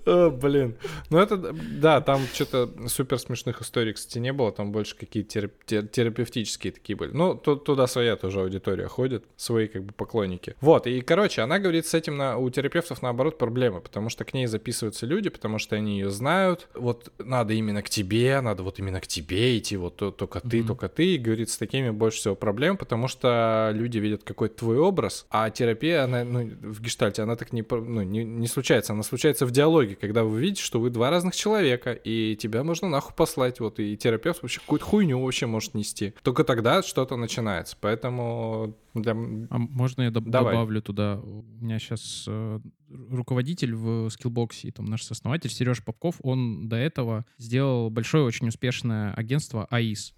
О, блин. Ну это, да, там что-то супер смешных историй, кстати, не было, там больше какие-то терап- те- терапевтические такие были. Ну, ту- туда своя тоже аудитория ходит, свои как бы поклонники. Вот, и, короче, она говорит, с этим на, у терапевтов, наоборот, проблемы, потому что к ней записываются люди, потому что они ее знают, вот надо именно к тебе, надо вот именно к тебе идти, вот то- только ты, только ты, и говорит, с такими больше всего проблем, потому что люди видят какой-то твой образ, а терапия, она, ну, в гештальте, она так не, ну, не, не случается, она случается в диалоге, когда вы видите, что вы два разных человека, и тебя можно нахуй послать, вот, и терапевт вообще какую-то хуйню вообще может нести. Только тогда что-то начинается, поэтому для... А можно я доб- Давай. добавлю туда? У меня сейчас руководитель в Skillbox е, там наш основатель Сережа Попков, он до этого сделал большое, очень успешное агентство AIC.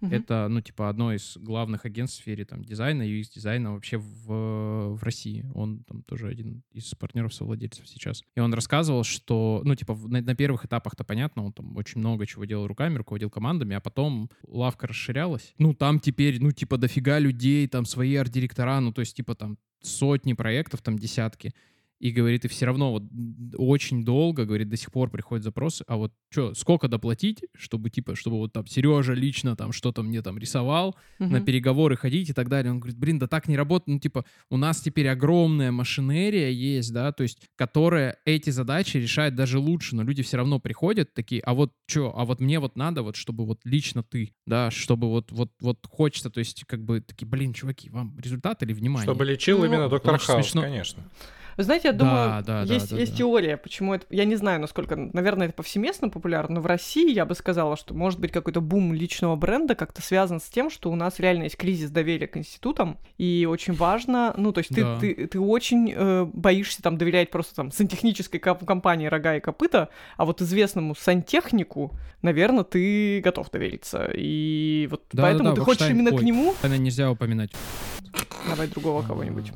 Мгм. Это, ну, типа, одно из главных агентств в сфере там дизайна, UX-дизайна вообще в, в России. Он там тоже один из партнеров совладельцев сейчас. И он рассказывал, что, ну, типа, на, на первых этапах-то понятно, он там очень много чего делал руками, руководил командами, а потом лавка расширялась. Ну, там теперь, ну, типа, дофига людей, там свои арт-директора, ну, то есть, типа, там сотни проектов, там десятки. И говорит, и все равно вот очень долго, говорит, до сих пор приходят запросы, а вот что, сколько доплатить, чтобы типа, чтобы вот там Сережа лично там что-то мне там рисовал, на Мгм. переговоры ходить и так далее. Он говорит, блин, да так не работает. Ну, типа, у нас теперь огромная машинерия есть, да, то есть, которая эти задачи решает даже лучше, но люди все равно приходят такие, а вот что, а вот мне вот надо вот, чтобы вот лично ты, да, чтобы вот, вот, вот хочется, то есть, как бы, такие, блин, чуваки, вам результат или внимание? Чтобы лечил Ну, именно доктор Хаус, смешно. конечно. Вы знаете, я Да, думаю, да, да, есть, да, есть да. теория, почему это... Я не знаю, насколько... Наверное, это повсеместно популярно, но в России я бы сказала, что может быть какой-то бум личного бренда как-то связан с тем, что у нас реально есть кризис доверия к институтам, и очень важно... Ну, то есть ты, Да. ты, ты очень э, боишься там доверять просто там сантехнической ком- компании «Рога и копыта», а вот известному сантехнику, наверное, ты готов довериться. И вот Да, поэтому да, ты хочешь именно к ой. нему... Это нельзя упоминать. Давай другого кого-нибудь.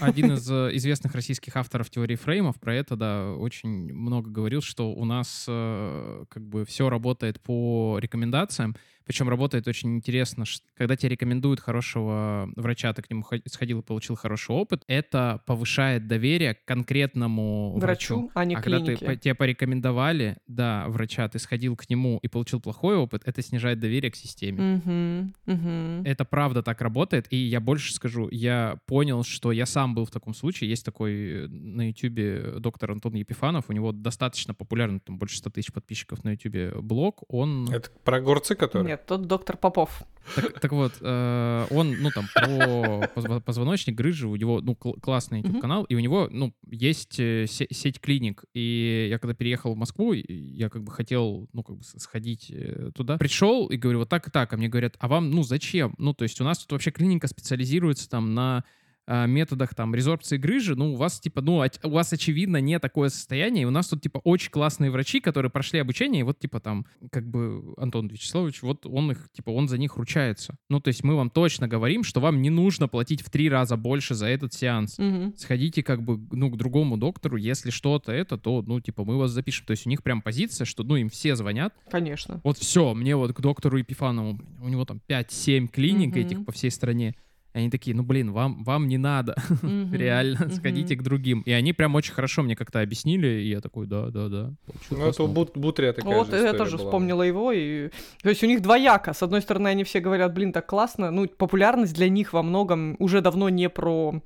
Один из э, известных российских авторов теории фреймов про это, да, очень много говорил, что у нас э, как бы все работает по рекомендациям, причем работает очень интересно, когда тебе рекомендуют хорошего врача, ты к нему хо- сходил и получил хороший опыт, это повышает доверие к конкретному врачу. Врачу, а не а когда ты, клинике. по- тебе порекомендовали, да, врача, ты сходил к нему и получил плохой опыт, это снижает доверие к системе. Мгм, мгм. Это правда так работает, и я больше скажу, я понял, что я сам был в таком случае. Есть такой э, на Ютубе доктор Антон Епифанов, у него достаточно популярный, там больше 100 тысяч подписчиков на Ютубе блог. Он, Это про огурцы, которые? Нет, тот доктор Попов. так, так вот, э, он, ну там про позво- позвоночник, грыжи, у него, ну кл- классный Мгм. YouTube канал, и у него, ну есть э, се- сеть клиник. И я когда переехал в Москву, я как бы хотел, ну как бы сходить э, туда, пришел и говорю вот так и так, а мне говорят, а вам, ну зачем? Ну то есть у нас тут вообще клиника специализируется там на методах там резорбции грыжи, ну, у вас, типа, ну, у вас, очевидно, не такое состояние, и у нас тут, типа, очень классные врачи, которые прошли обучение, и вот, типа, там, как бы, Антон Вячеславович, вот он их, типа, он за них ручается. Ну, то есть мы вам точно говорим, что вам не нужно платить в три раза больше за этот сеанс. Мгм. Сходите, как бы, ну, к другому доктору, если что-то это, то, ну, типа, мы вас запишем. То есть у них прям позиция, что, ну, им все звонят, Конечно. вот все, мне вот к доктору Епифанову, у него там 5-7 клиник Мгм. этих по всей стране. И они такие, ну блин, вам, вам не надо, Мгм, реально, мгм. сходите к другим. И они прям очень хорошо мне как-то объяснили, и я такой, да, да, да. получил Ну, это у опыт». Бут- Бутрия такая вот же я тоже была. вспомнила его. И... То есть у них двояко. С одной стороны, они все говорят, блин, так классно. Ну, популярность для них во многом уже давно не про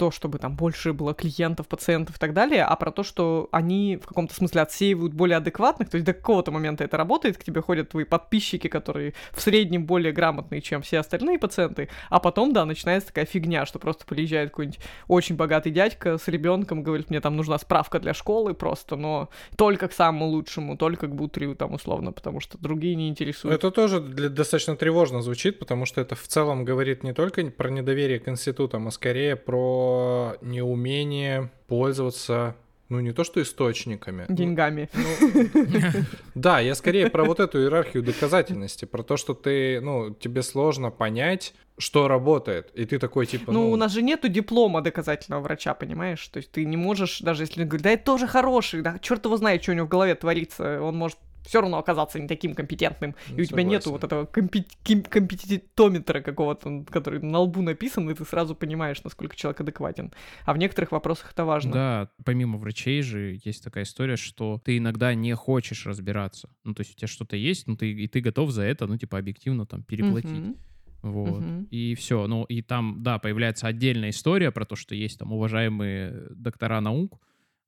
то, чтобы там больше было клиентов, пациентов и так далее, а про то, что они в каком-то смысле отсеивают более адекватных, то есть до какого-то момента это работает, к тебе ходят твои подписчики, которые в среднем более грамотные, чем все остальные пациенты, а потом, да, начинается такая фигня, что просто приезжает какой-нибудь очень богатый дядька с ребенком, говорит, мне там нужна справка для школы просто, но только к самому лучшему, только к бутрию там условно, потому что другие не интересуют. Это тоже для- достаточно тревожно звучит, потому что это в целом говорит не только про недоверие к институтам, а скорее про неумение пользоваться, ну не то что источниками. ну, деньгами. Да, я скорее про вот эту иерархию доказательности, про то, что ты, ну, тебе сложно понять, что работает, и ты такой типа, Ну, ну, у нас же нету диплома доказательного врача, понимаешь? То есть ты не можешь, даже если он говорит, да это тоже хороший, да черт его знает, что у него в голове творится, он может все равно оказаться не таким компетентным, Ну, и у тебя нету согласен. вот этого компет- компетитометра какого-то, который на лбу написан, и ты сразу понимаешь, насколько человек адекватен. А в некоторых вопросах это важно. Да, помимо врачей же есть такая история, что ты иногда не хочешь разбираться. Ну, то есть у тебя что-то есть, ну, ты, и ты готов за это, ну, типа, объективно там переплатить. Мгм. Вот. Мгм. И все. Ну, и там, да, появляется отдельная история про то, что есть там уважаемые доктора наук,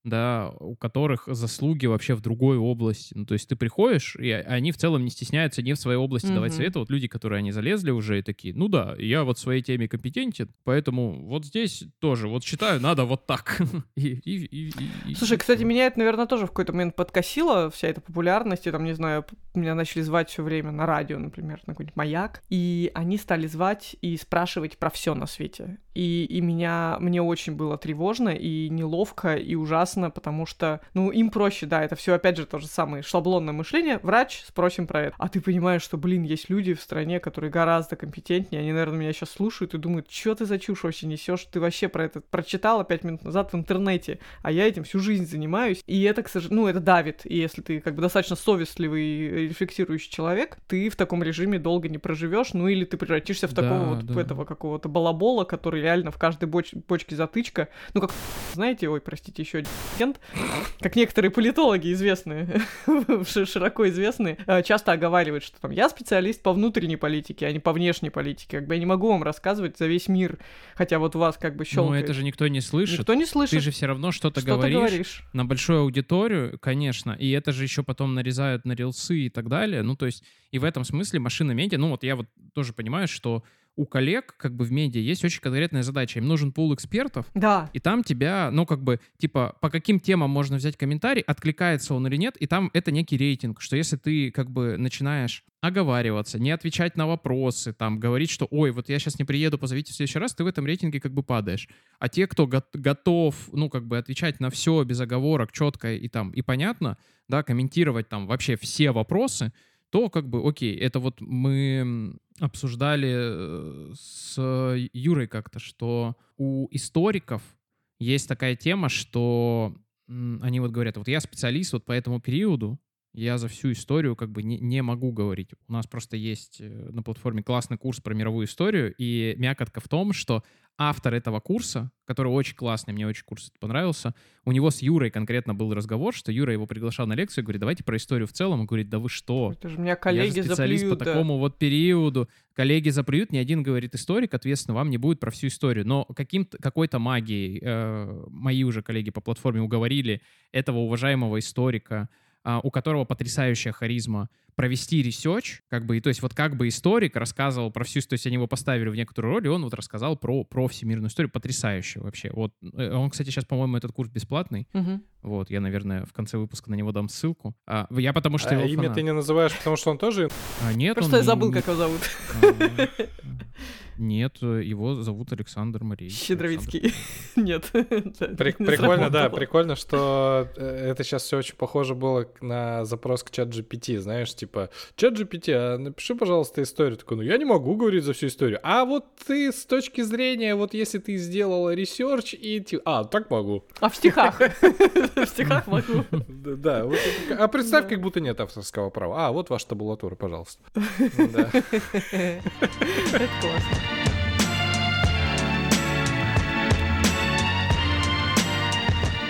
да, у которых заслуги вообще в другой области. Ну, то есть ты приходишь, и а- они в целом не стесняются не в своей области давать Мгм. советы. Вот люди, которые они залезли уже и такие, ну да, я вот в своей теме компетентен, поэтому вот здесь тоже, вот считаю, надо вот так. И- и- и- и- и Слушай, кстати, меня это, наверное, тоже в какой-то момент подкосило, вся эта популярность, и там, не знаю, меня начали звать все время на радио, например, на какой-нибудь маяк, и они стали звать и спрашивать про все на свете. И, и меня, мне очень было тревожно и неловко, и ужасно, потому что, ну, им проще, да, это все опять же то же самое шаблонное мышление. Врач, спросим про это. А ты понимаешь, что, блин, есть люди в стране, которые гораздо компетентнее, они, наверное, меня сейчас слушают и думают, что ты за чушь вообще несешь, ты вообще про это прочитала пять минут назад в интернете, а я этим всю жизнь занимаюсь. И это, к сожалению, ну, это давит. И если ты как бы достаточно совестливый и рефлексирующий человек, ты в таком режиме долго не проживешь, ну или ты превратишься в такого Да, вот да. этого какого-то балабола, который реально в каждой боч- бочке затычка. Ну, как, знаете, ой, простите, еще один агент, как некоторые политологи известные, широко известные, э, часто оговаривают, что там я специалист по внутренней политике, а не по внешней политике. Как бы я не могу вам рассказывать за весь мир, хотя вот вас как бы Ну, щелкает. это же никто не слышит. Никто не слышит. Ты же все равно что-то что говоришь. говоришь. на большую аудиторию, конечно, и это же еще потом нарезают на рилсы и так далее. Ну, то есть, и в этом смысле машина медиа, ну, вот я вот тоже понимаю, что у коллег, как бы в медиа, есть очень конкретная задача. Им нужен пул экспертов, Да. и там тебя, ну, как бы, типа, по каким темам можно взять комментарий, откликается он или нет, и там это некий рейтинг, что если ты, как бы, начинаешь оговариваться, не отвечать на вопросы, там, говорить, что, ой, вот я сейчас не приеду, позовите в следующий раз, ты в этом рейтинге как бы падаешь. А те, кто го- готов, ну, как бы, отвечать на все без оговорок, четко и там, и понятно, да, комментировать там вообще все вопросы, то как бы, окей, это вот мы обсуждали э, с Юрой как-то, что у историков есть такая тема, что они вот говорят, вот я специалист вот по этому периоду, я за всю историю как бы не, не могу говорить. У нас просто есть э, на платформе классный курс про мировую историю, и мякотка в том, что автор этого курса, который очень классный, мне очень курс понравился, у него с Юрой конкретно был разговор, что Юра его приглашал на лекцию, говорит, давайте про историю в целом. Он говорит, да вы что? Это же меня Я коллеги же специалист заплюют, по да. такому вот периоду. Коллеги заплюют, ни один говорит историк, ответственно, вам не будет про всю историю. Но каким-то, какой-то магией э, мои уже коллеги по платформе уговорили этого уважаемого историка, у которого потрясающая харизма, провести research, как бы, и то есть вот как бы историк рассказывал про всю, то есть они его поставили в некоторую роль, и он вот рассказал про, про всемирную историю, потрясающе вообще. Вот, э, он, кстати, сейчас, по-моему, этот курс бесплатный, Мгм. вот, я, наверное, в конце выпуска на него дам ссылку. А, я потому что А его имя фанат. ты не называешь, потому что он тоже... А, нет, Просто он я забыл, не- как его зовут. Нет, его зовут Александр Марей. Щедровицкий. Нет. Прик- не прикольно, да, прикольно, что э, это сейчас все очень похоже было на запрос к ChatGPT, знаешь, типа, ChatGPT, а напиши, пожалуйста, историю. Такой, ну я не могу говорить за всю историю. А вот ты с точки зрения, вот если ты сделала research и... ти- А, так могу. А в стихах? В стихах могу. Да, а представь, как будто нет авторского права. А, вот ваша табулатура, пожалуйста. Да. Это классно.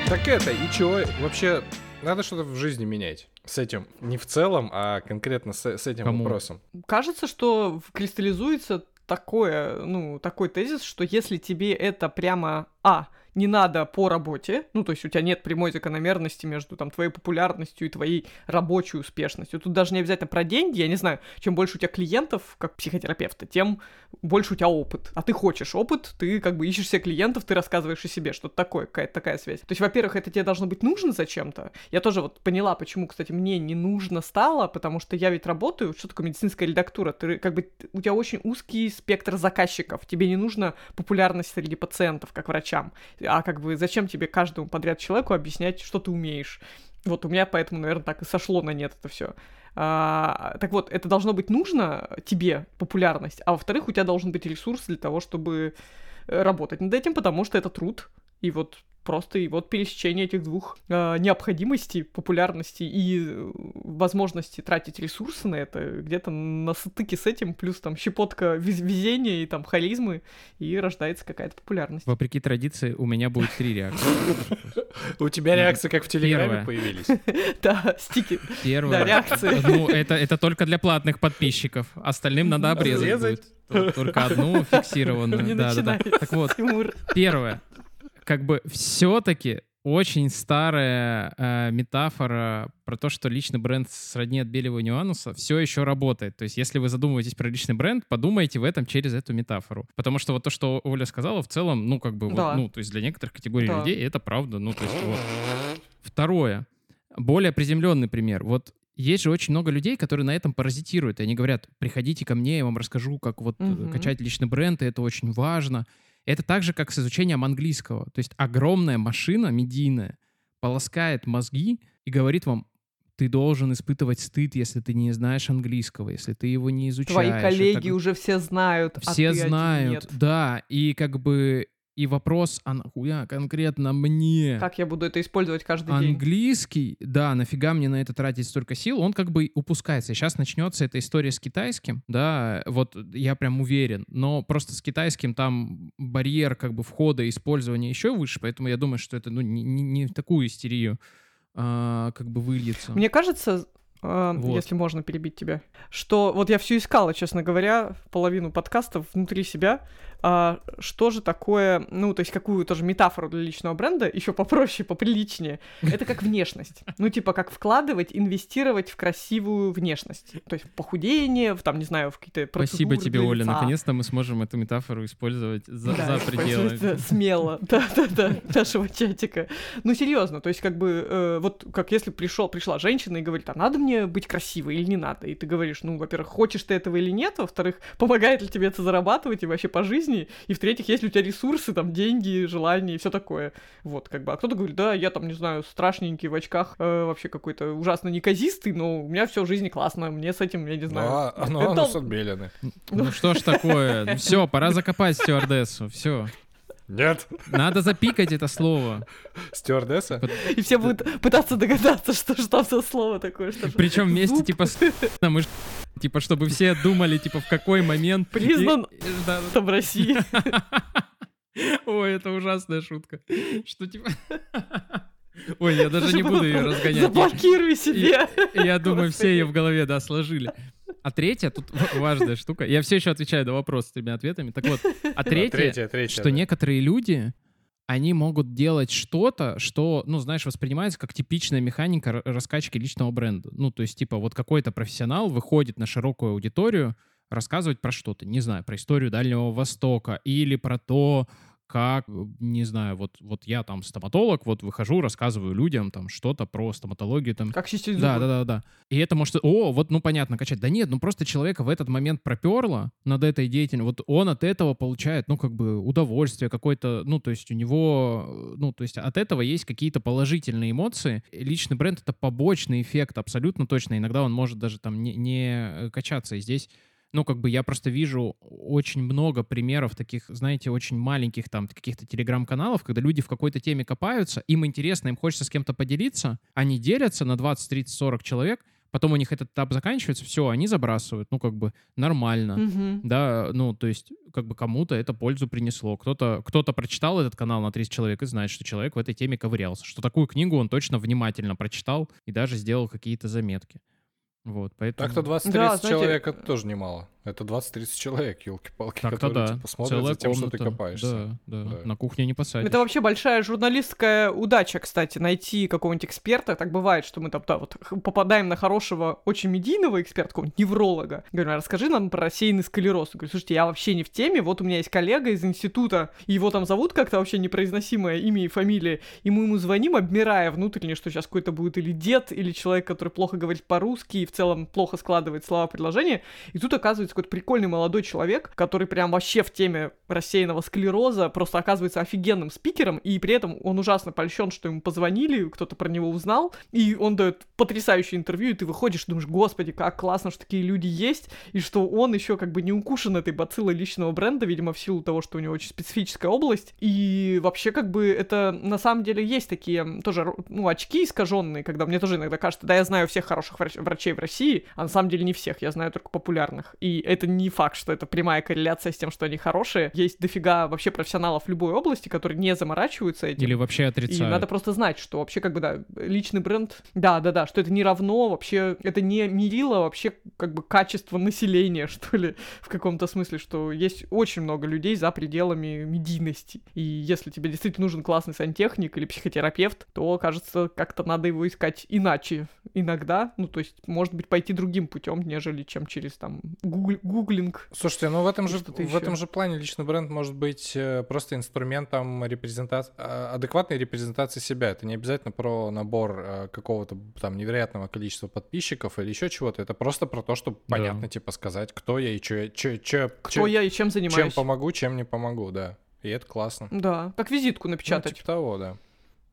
Так это, и чего? Вообще, надо что-то в жизни менять с этим. Не в целом, а конкретно с, с этим Кому? вопросом. Кажется, что кристаллизуется такое, ну, такой тезис, что если тебе это прямо, а, не надо по работе, ну, то есть у тебя нет прямой закономерности между там твоей популярностью и твоей рабочей успешностью. Тут даже не обязательно про деньги, я не знаю, чем больше у тебя клиентов, как психотерапевта, тем больше у тебя опыт. А ты хочешь опыт, ты как бы ищешь себе клиентов, ты рассказываешь о себе, что-то такое, какая-то такая связь. То есть, во-первых, это тебе должно быть нужно зачем-то. Я тоже вот поняла, почему, кстати, мне не нужно стало, потому что я ведь работаю, что такое медицинская редактура? Ты как бы, у тебя очень узкий спектр заказчиков, тебе не нужна популярность среди пациентов, как врачам. А как бы зачем тебе каждому подряд человеку объяснять, что ты умеешь? Вот у меня поэтому, наверное, так и сошло на нет это все. так вот, это должно быть нужно тебе, популярность, а во-вторых, у тебя должен быть ресурс для того, чтобы э, работать над этим, потому что это труд. И вот просто и вот пересечение этих двух э, необходимостей, популярности и э, возможности тратить ресурсы на это где-то на стыке с этим, плюс там щепотка вез- везения и там харизмы, и рождается какая-то популярность. Вопреки традиции, у меня будет три реакции. У тебя реакции как в Телеграме появились? Да, стики. Первое. Да, реакции. Ну, это, это только для платных подписчиков. Остальным надо обрезать. Только одну фиксированную. Не Да, да, да. начинай, Так вот, Тимур. первое. Как бы все-таки очень старая э, метафора про то, что личный бренд сродни отбеливанию ануса, все еще работает. То есть, если вы задумываетесь про личный бренд, подумайте в этом через эту метафору. Потому что вот то, что Оля сказала, в целом, ну, как бы, вот, Да. ну, то есть для некоторых категорий Да. людей это правда. Ну, то есть, вот. Второе. Более приземленный пример. Вот есть же очень много людей, которые на этом паразитируют. И они говорят, приходите ко мне, я вам расскажу, как вот Мгм. качать личный бренд, и это очень важно. Это так же, как с изучением английского. То есть огромная машина медийная полоскает мозги и говорит вам, ты должен испытывать стыд, если ты не знаешь английского, если ты его не изучаешь. Твои и так коллеги уже все знают, а все ты один знают, нет. да, и как бы и вопрос, а нахуя конкретно мне Как я буду это использовать каждый день? английский, да, нафига мне на это тратить столько сил, он как бы упускается. Сейчас начнется эта история с китайским, да, вот я прям уверен, но просто с китайским там барьер как бы входа и использования еще выше, поэтому я думаю, что это ну, не, не- не в такую истерию а, как бы выльется. Мне кажется, э, Вот. если можно перебить тебя, что вот я все искала, честно говоря, половину подкастов внутри себя, а, что же такое, ну, то есть какую тоже метафору для личного бренда, еще попроще, поприличнее. Это как внешность. Ну, типа, как вкладывать, инвестировать в красивую внешность. То есть похудение, в, там, не знаю, в какие-то Спасибо тебе, Оля. Наконец-то мы сможем эту метафору использовать за, Да, за пределами. Смело, да-да-да, нашего чатика. Ну, серьезно, то есть, как бы, э, вот как если пришел, пришла женщина и говорит, а надо мне быть красивой или не надо? И ты говоришь, ну, во-первых, хочешь ты этого или нет, во-вторых, помогает ли тебе это зарабатывать и вообще по жизни, и в-третьих, есть ли у тебя ресурсы, там, деньги, желания и все такое. Вот, как бы, а кто-то говорит, да, я там, не знаю, страшненький в очках, э, вообще какой-то ужасно неказистый, но у меня все в жизни классно, мне с этим, я не Ну, знаю. а- ну, Это- отбеленный. Ну что ж такое? Все, пора закопать стюардессу. Все. Нет. Надо запикать это слово. Стюардесса? И все будут пытаться догадаться, что же там за слово такое, что Причем вместе, типа, с мы ж- типа, чтобы все думали, типа, в какой момент... Признан. там в России. Ой, это ужасная шутка. Что, типа... Ой, я даже не буду ее разгонять. Заблокируй себе. Я думаю, все ее в голове, да, сложили. А третья, тут важная штука. Я все еще отвечаю на вопрос с тремя ответами. Так вот, а третья, Третья, что некоторые люди, они могут делать что-то, что, ну, знаешь, воспринимается как типичная механика раскачки личного бренда. Ну, то есть, типа, вот какой-то профессионал выходит на широкую аудиторию рассказывать про что-то, не знаю, про историю Дальнего Востока или про то, как, э, не знаю, вот, вот я там стоматолог, вот выхожу, рассказываю людям там что-то про стоматологию, там, Как чистить зубы. да, да, да, да. И это может, о, вот, ну понятно, качать. Да нет, ну просто человека в этот момент проперло над этой деятельностью. Вот он от этого получает, ну как бы удовольствие какое-то, ну то есть у него, э, ну то есть от этого есть какие-то положительные эмоции. И Личный бренд это побочный эффект, абсолютно точно. Иногда он может даже там не, не э, качаться. И здесь ну, как бы я просто вижу очень много примеров таких, знаете, очень маленьких там каких-то телеграм-каналов, когда люди в какой-то теме копаются, им интересно, им хочется с кем-то поделиться, они делятся на 20, 30, 40 человек, потом у них этот этап заканчивается, все, они забрасывают, ну, как бы нормально. Мгм. Да, ну, то есть, как бы кому-то это пользу принесло. Кто-то кто прочитал этот канал на 30 человек и знает, что человек в этой теме ковырялся, что такую книгу он точно внимательно прочитал и даже сделал какие-то заметки. Вот, поэтому... Так-то 20-30 Да, знаете- человек это тоже немало. Это 20-30 человек, елки-палки, Так-то которые да. типа, смотрят Целая за тем, что ты комната. копаешься. Да, да, Да. На кухне не посадишь. Это вообще большая журналистская удача, кстати, найти какого-нибудь эксперта. Так бывает, что мы там да, вот, попадаем на хорошего, очень медийного эксперта, какого-нибудь невролога. Говорю, а расскажи нам про рассеянный склероз. Я говорю, слушайте, я вообще не в теме, вот у меня есть коллега из института, его там зовут как-то вообще непроизносимое имя и фамилия, и мы ему звоним, обмирая внутренне, что сейчас какой-то будет или дед, или человек, который плохо говорит по-русски и в целом плохо складывает слова предложения, и тут оказывается, оказывается какой-то прикольный молодой человек, который прям вообще в теме рассеянного склероза просто оказывается офигенным спикером, и при этом он ужасно польщен, что ему позвонили, кто-то про него узнал, и он дает потрясающее интервью, и ты выходишь, думаешь, господи, как классно, что такие люди есть, и что он еще как бы не укушен этой бациллой личного бренда, видимо, в силу того, что у него очень специфическая область, и вообще как бы это на самом деле есть такие тоже, ну, очки искаженные, когда мне тоже иногда кажется, да, я знаю всех хороших врач- врачей в России, а на самом деле не всех, я знаю только популярных, и это не факт, что это прямая корреляция с тем, что они хорошие, есть дофига вообще профессионалов любой области, которые не заморачиваются этим. Или вообще И отрицают. надо просто знать, что вообще как бы, да, личный бренд, да-да-да, что это не равно вообще, это не мерило вообще как бы качество населения, что ли, в каком-то смысле, что есть очень много людей за пределами медийности. И если тебе действительно нужен классный сантехник или психотерапевт, то, кажется, как-то надо его искать иначе иногда. Ну, то есть, может быть, пойти другим путем, нежели чем через там гугл- гуглинг. Слушайте, ну в этом же в ещё. этом же плане личный бренд может быть э, просто инструментом репрезентации, адекватной репрезентации себя. Это не обязательно про набор э, какого-то там невероятного количества подписчиков или еще чего-то. Это просто про то, чтобы Да. понятно, типа сказать, кто я и я, чё- чё- Кто чё- я и чем чем занимаюсь. помогу, чем не помогу, да. И это классно. Да, как визитку Ну, напечатать. типа того, да.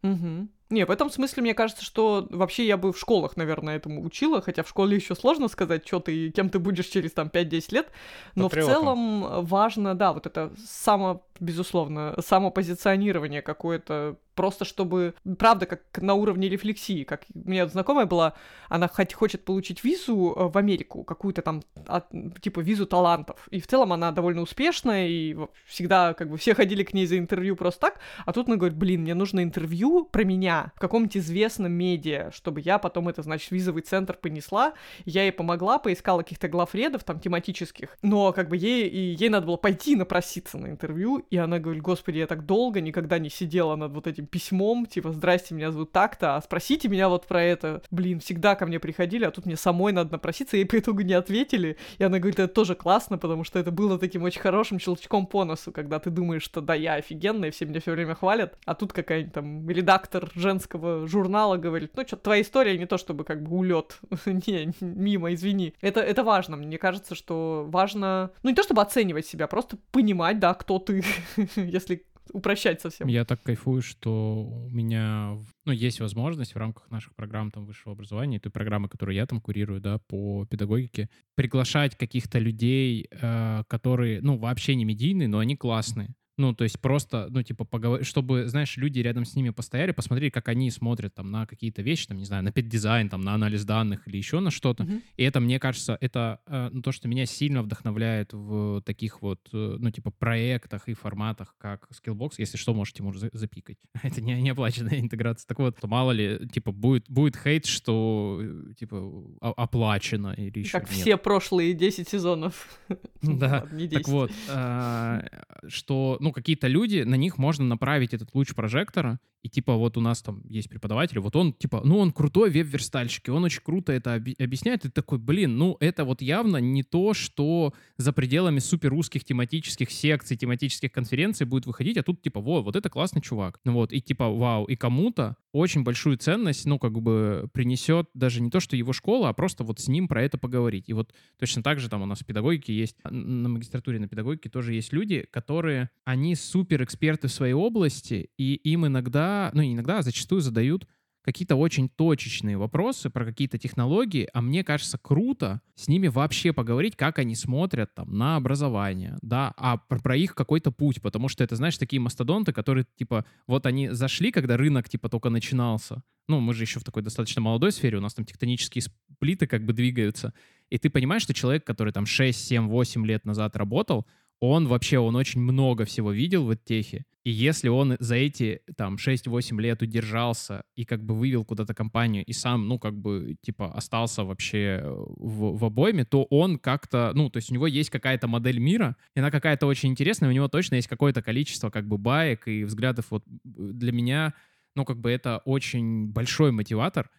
Мгм. Не, в этом смысле, мне кажется, что вообще я бы в школах, наверное, этому учила, хотя в школе еще сложно сказать, что ты, и кем ты будешь через там 5-10 лет, но Патриотом. в целом важно, да, вот это само, безусловно, самопозиционирование какое-то, просто чтобы, правда, как на уровне рефлексии, как у меня знакомая была, она хоть хочет получить визу э, в Америку, какую-то там, от- типа, визу талантов, и в целом она довольно успешная, и всегда, как бы, все ходили к ней за интервью просто так, а тут она говорит, блин, мне нужно интервью про меня в каком-нибудь известном медиа, чтобы я потом это, значит, визовый центр понесла. Я ей помогла, поискала каких-то главредов там тематических, но как бы ей, и ей надо было пойти напроситься на интервью, и она говорит, господи, я так долго никогда не сидела над вот этим письмом, типа, здрасте, меня зовут так-то, а спросите меня вот про это. Блин, всегда ко мне приходили, а тут мне самой надо напроситься, ей по итогу не ответили. И она говорит, это тоже классно, потому что это было таким очень хорошим щелчком по носу, когда ты думаешь, что да, я офигенная, все меня все время хвалят, а тут какая-нибудь там редактор женского журнала говорит, ну что, твоя история не то чтобы как бы улет, не, мимо, извини. Это, это важно, мне кажется, что важно, ну не то чтобы оценивать себя, просто понимать, да, кто ты, если упрощать совсем. Я так кайфую, что у меня, ну, есть возможность в рамках наших программ там высшего образования, и той программы, которую я там курирую, да, по педагогике, приглашать каких-то людей, э, которые, ну, вообще не медийные, но они классные. Ну, то есть просто, ну, типа, поговорить, чтобы, знаешь, люди рядом с ними постояли, посмотрели, как они смотрят там на какие-то вещи, там, не знаю, на педдизайн, там, на анализ данных или еще на что-то. Мгм. И это, мне кажется, это э, ну, то, что меня сильно вдохновляет в таких вот, э, ну, типа, проектах и форматах, как Skillbox. Если что, можете, может, за- запикать. Это не, не оплаченная интеграция. Так вот, мало ли, типа, будет, будет хейт, что, э, типа, оплачено или еще Как нет. все прошлые 10 сезонов. Да, Ладно, не так 10. вот, а, что, ну, какие-то люди, на них можно направить этот луч прожектора, и типа вот у нас там есть преподаватель, вот он типа, ну, он крутой веб-верстальщик, и он очень круто это оби- объясняет, и такой, блин, ну, это вот явно не то, что за пределами супер узких тематических секций, тематических конференций будет выходить, а тут типа, во, вот это классный чувак. Ну вот, и типа, вау, и кому-то очень большую ценность, ну, как бы принесет даже не то, что его школа, а просто вот с ним про это поговорить. И вот Точно так же там у нас в педагогике есть, а, на магистратуре на педагогике тоже есть люди, которые, они супер эксперты в своей области, и им иногда, ну иногда, а зачастую задают какие-то очень точечные вопросы про какие-то технологии, а мне кажется круто с ними вообще поговорить, как они смотрят там на образование, да, а про, про их какой-то путь, потому что это, знаешь, такие мастодонты, которые, типа, вот они зашли, когда рынок, типа, только начинался, ну, мы же еще в такой достаточно молодой сфере, у нас там тектонические сплиты как бы двигаются, и ты понимаешь, что человек, который там 6, 7, 8 лет назад работал, он вообще, он очень много всего видел в техе. И если он за эти там 6-8 лет удержался и как бы вывел куда-то компанию и сам, ну, как бы, типа, остался вообще в, в обойме, то он как-то, ну, то есть у него есть какая-то модель мира, и она какая-то очень интересная, у него точно есть какое-то количество как бы баек и взглядов. Вот для меня, ну, как бы это очень большой мотиватор,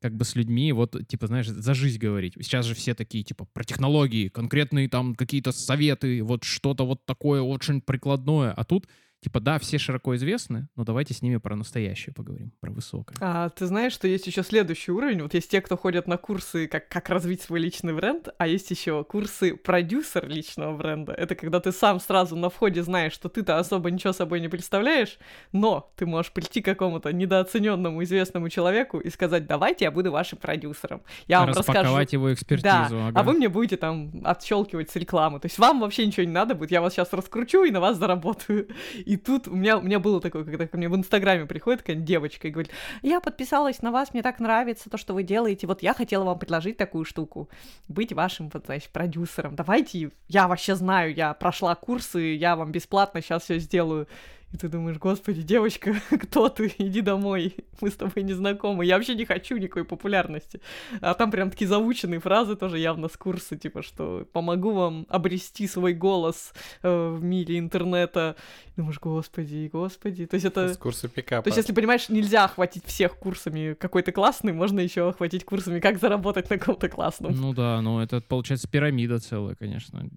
как бы с людьми, вот, типа, знаешь, за жизнь говорить. Сейчас же все такие, типа, про технологии, конкретные там какие-то советы, вот что-то вот такое очень прикладное. А тут, Типа, да, все широко известны, но давайте с ними про настоящее поговорим, про высокое. А ты знаешь, что есть еще следующий уровень? Вот есть те, кто ходят на курсы, как, как развить свой личный бренд, а есть еще курсы продюсер личного бренда. Это когда ты сам сразу на входе знаешь, что ты-то особо ничего собой не представляешь, но ты можешь прийти к какому-то недооцененному известному человеку и сказать, давайте я буду вашим продюсером. Я вам расскажу. Его экспертизу. Да, ага. а вы мне будете там отщелкивать с рекламы. То есть вам вообще ничего не надо будет, я вас сейчас раскручу и на вас заработаю. И тут у меня, у меня было такое, когда ко мне в Инстаграме приходит какая-нибудь девочка и говорит, я подписалась на вас, мне так нравится то, что вы делаете, вот я хотела вам предложить такую штуку, быть вашим, вот, значит, продюсером. Давайте, я вообще знаю, я прошла курсы, я вам бесплатно сейчас все сделаю. И ты думаешь, господи, девочка, кто ты? Иди домой, мы с тобой не знакомы. Я вообще не хочу никакой популярности. А там прям такие заученные фразы тоже явно с курса, типа, что помогу вам обрести свой голос э, в мире интернета. И думаешь, господи, господи. То есть это... С курса пикапа. То есть, если понимаешь, нельзя охватить всех курсами какой то классный, можно еще охватить курсами, как заработать на ком-то классном. Ну да, ну это получается пирамида целая, конечно.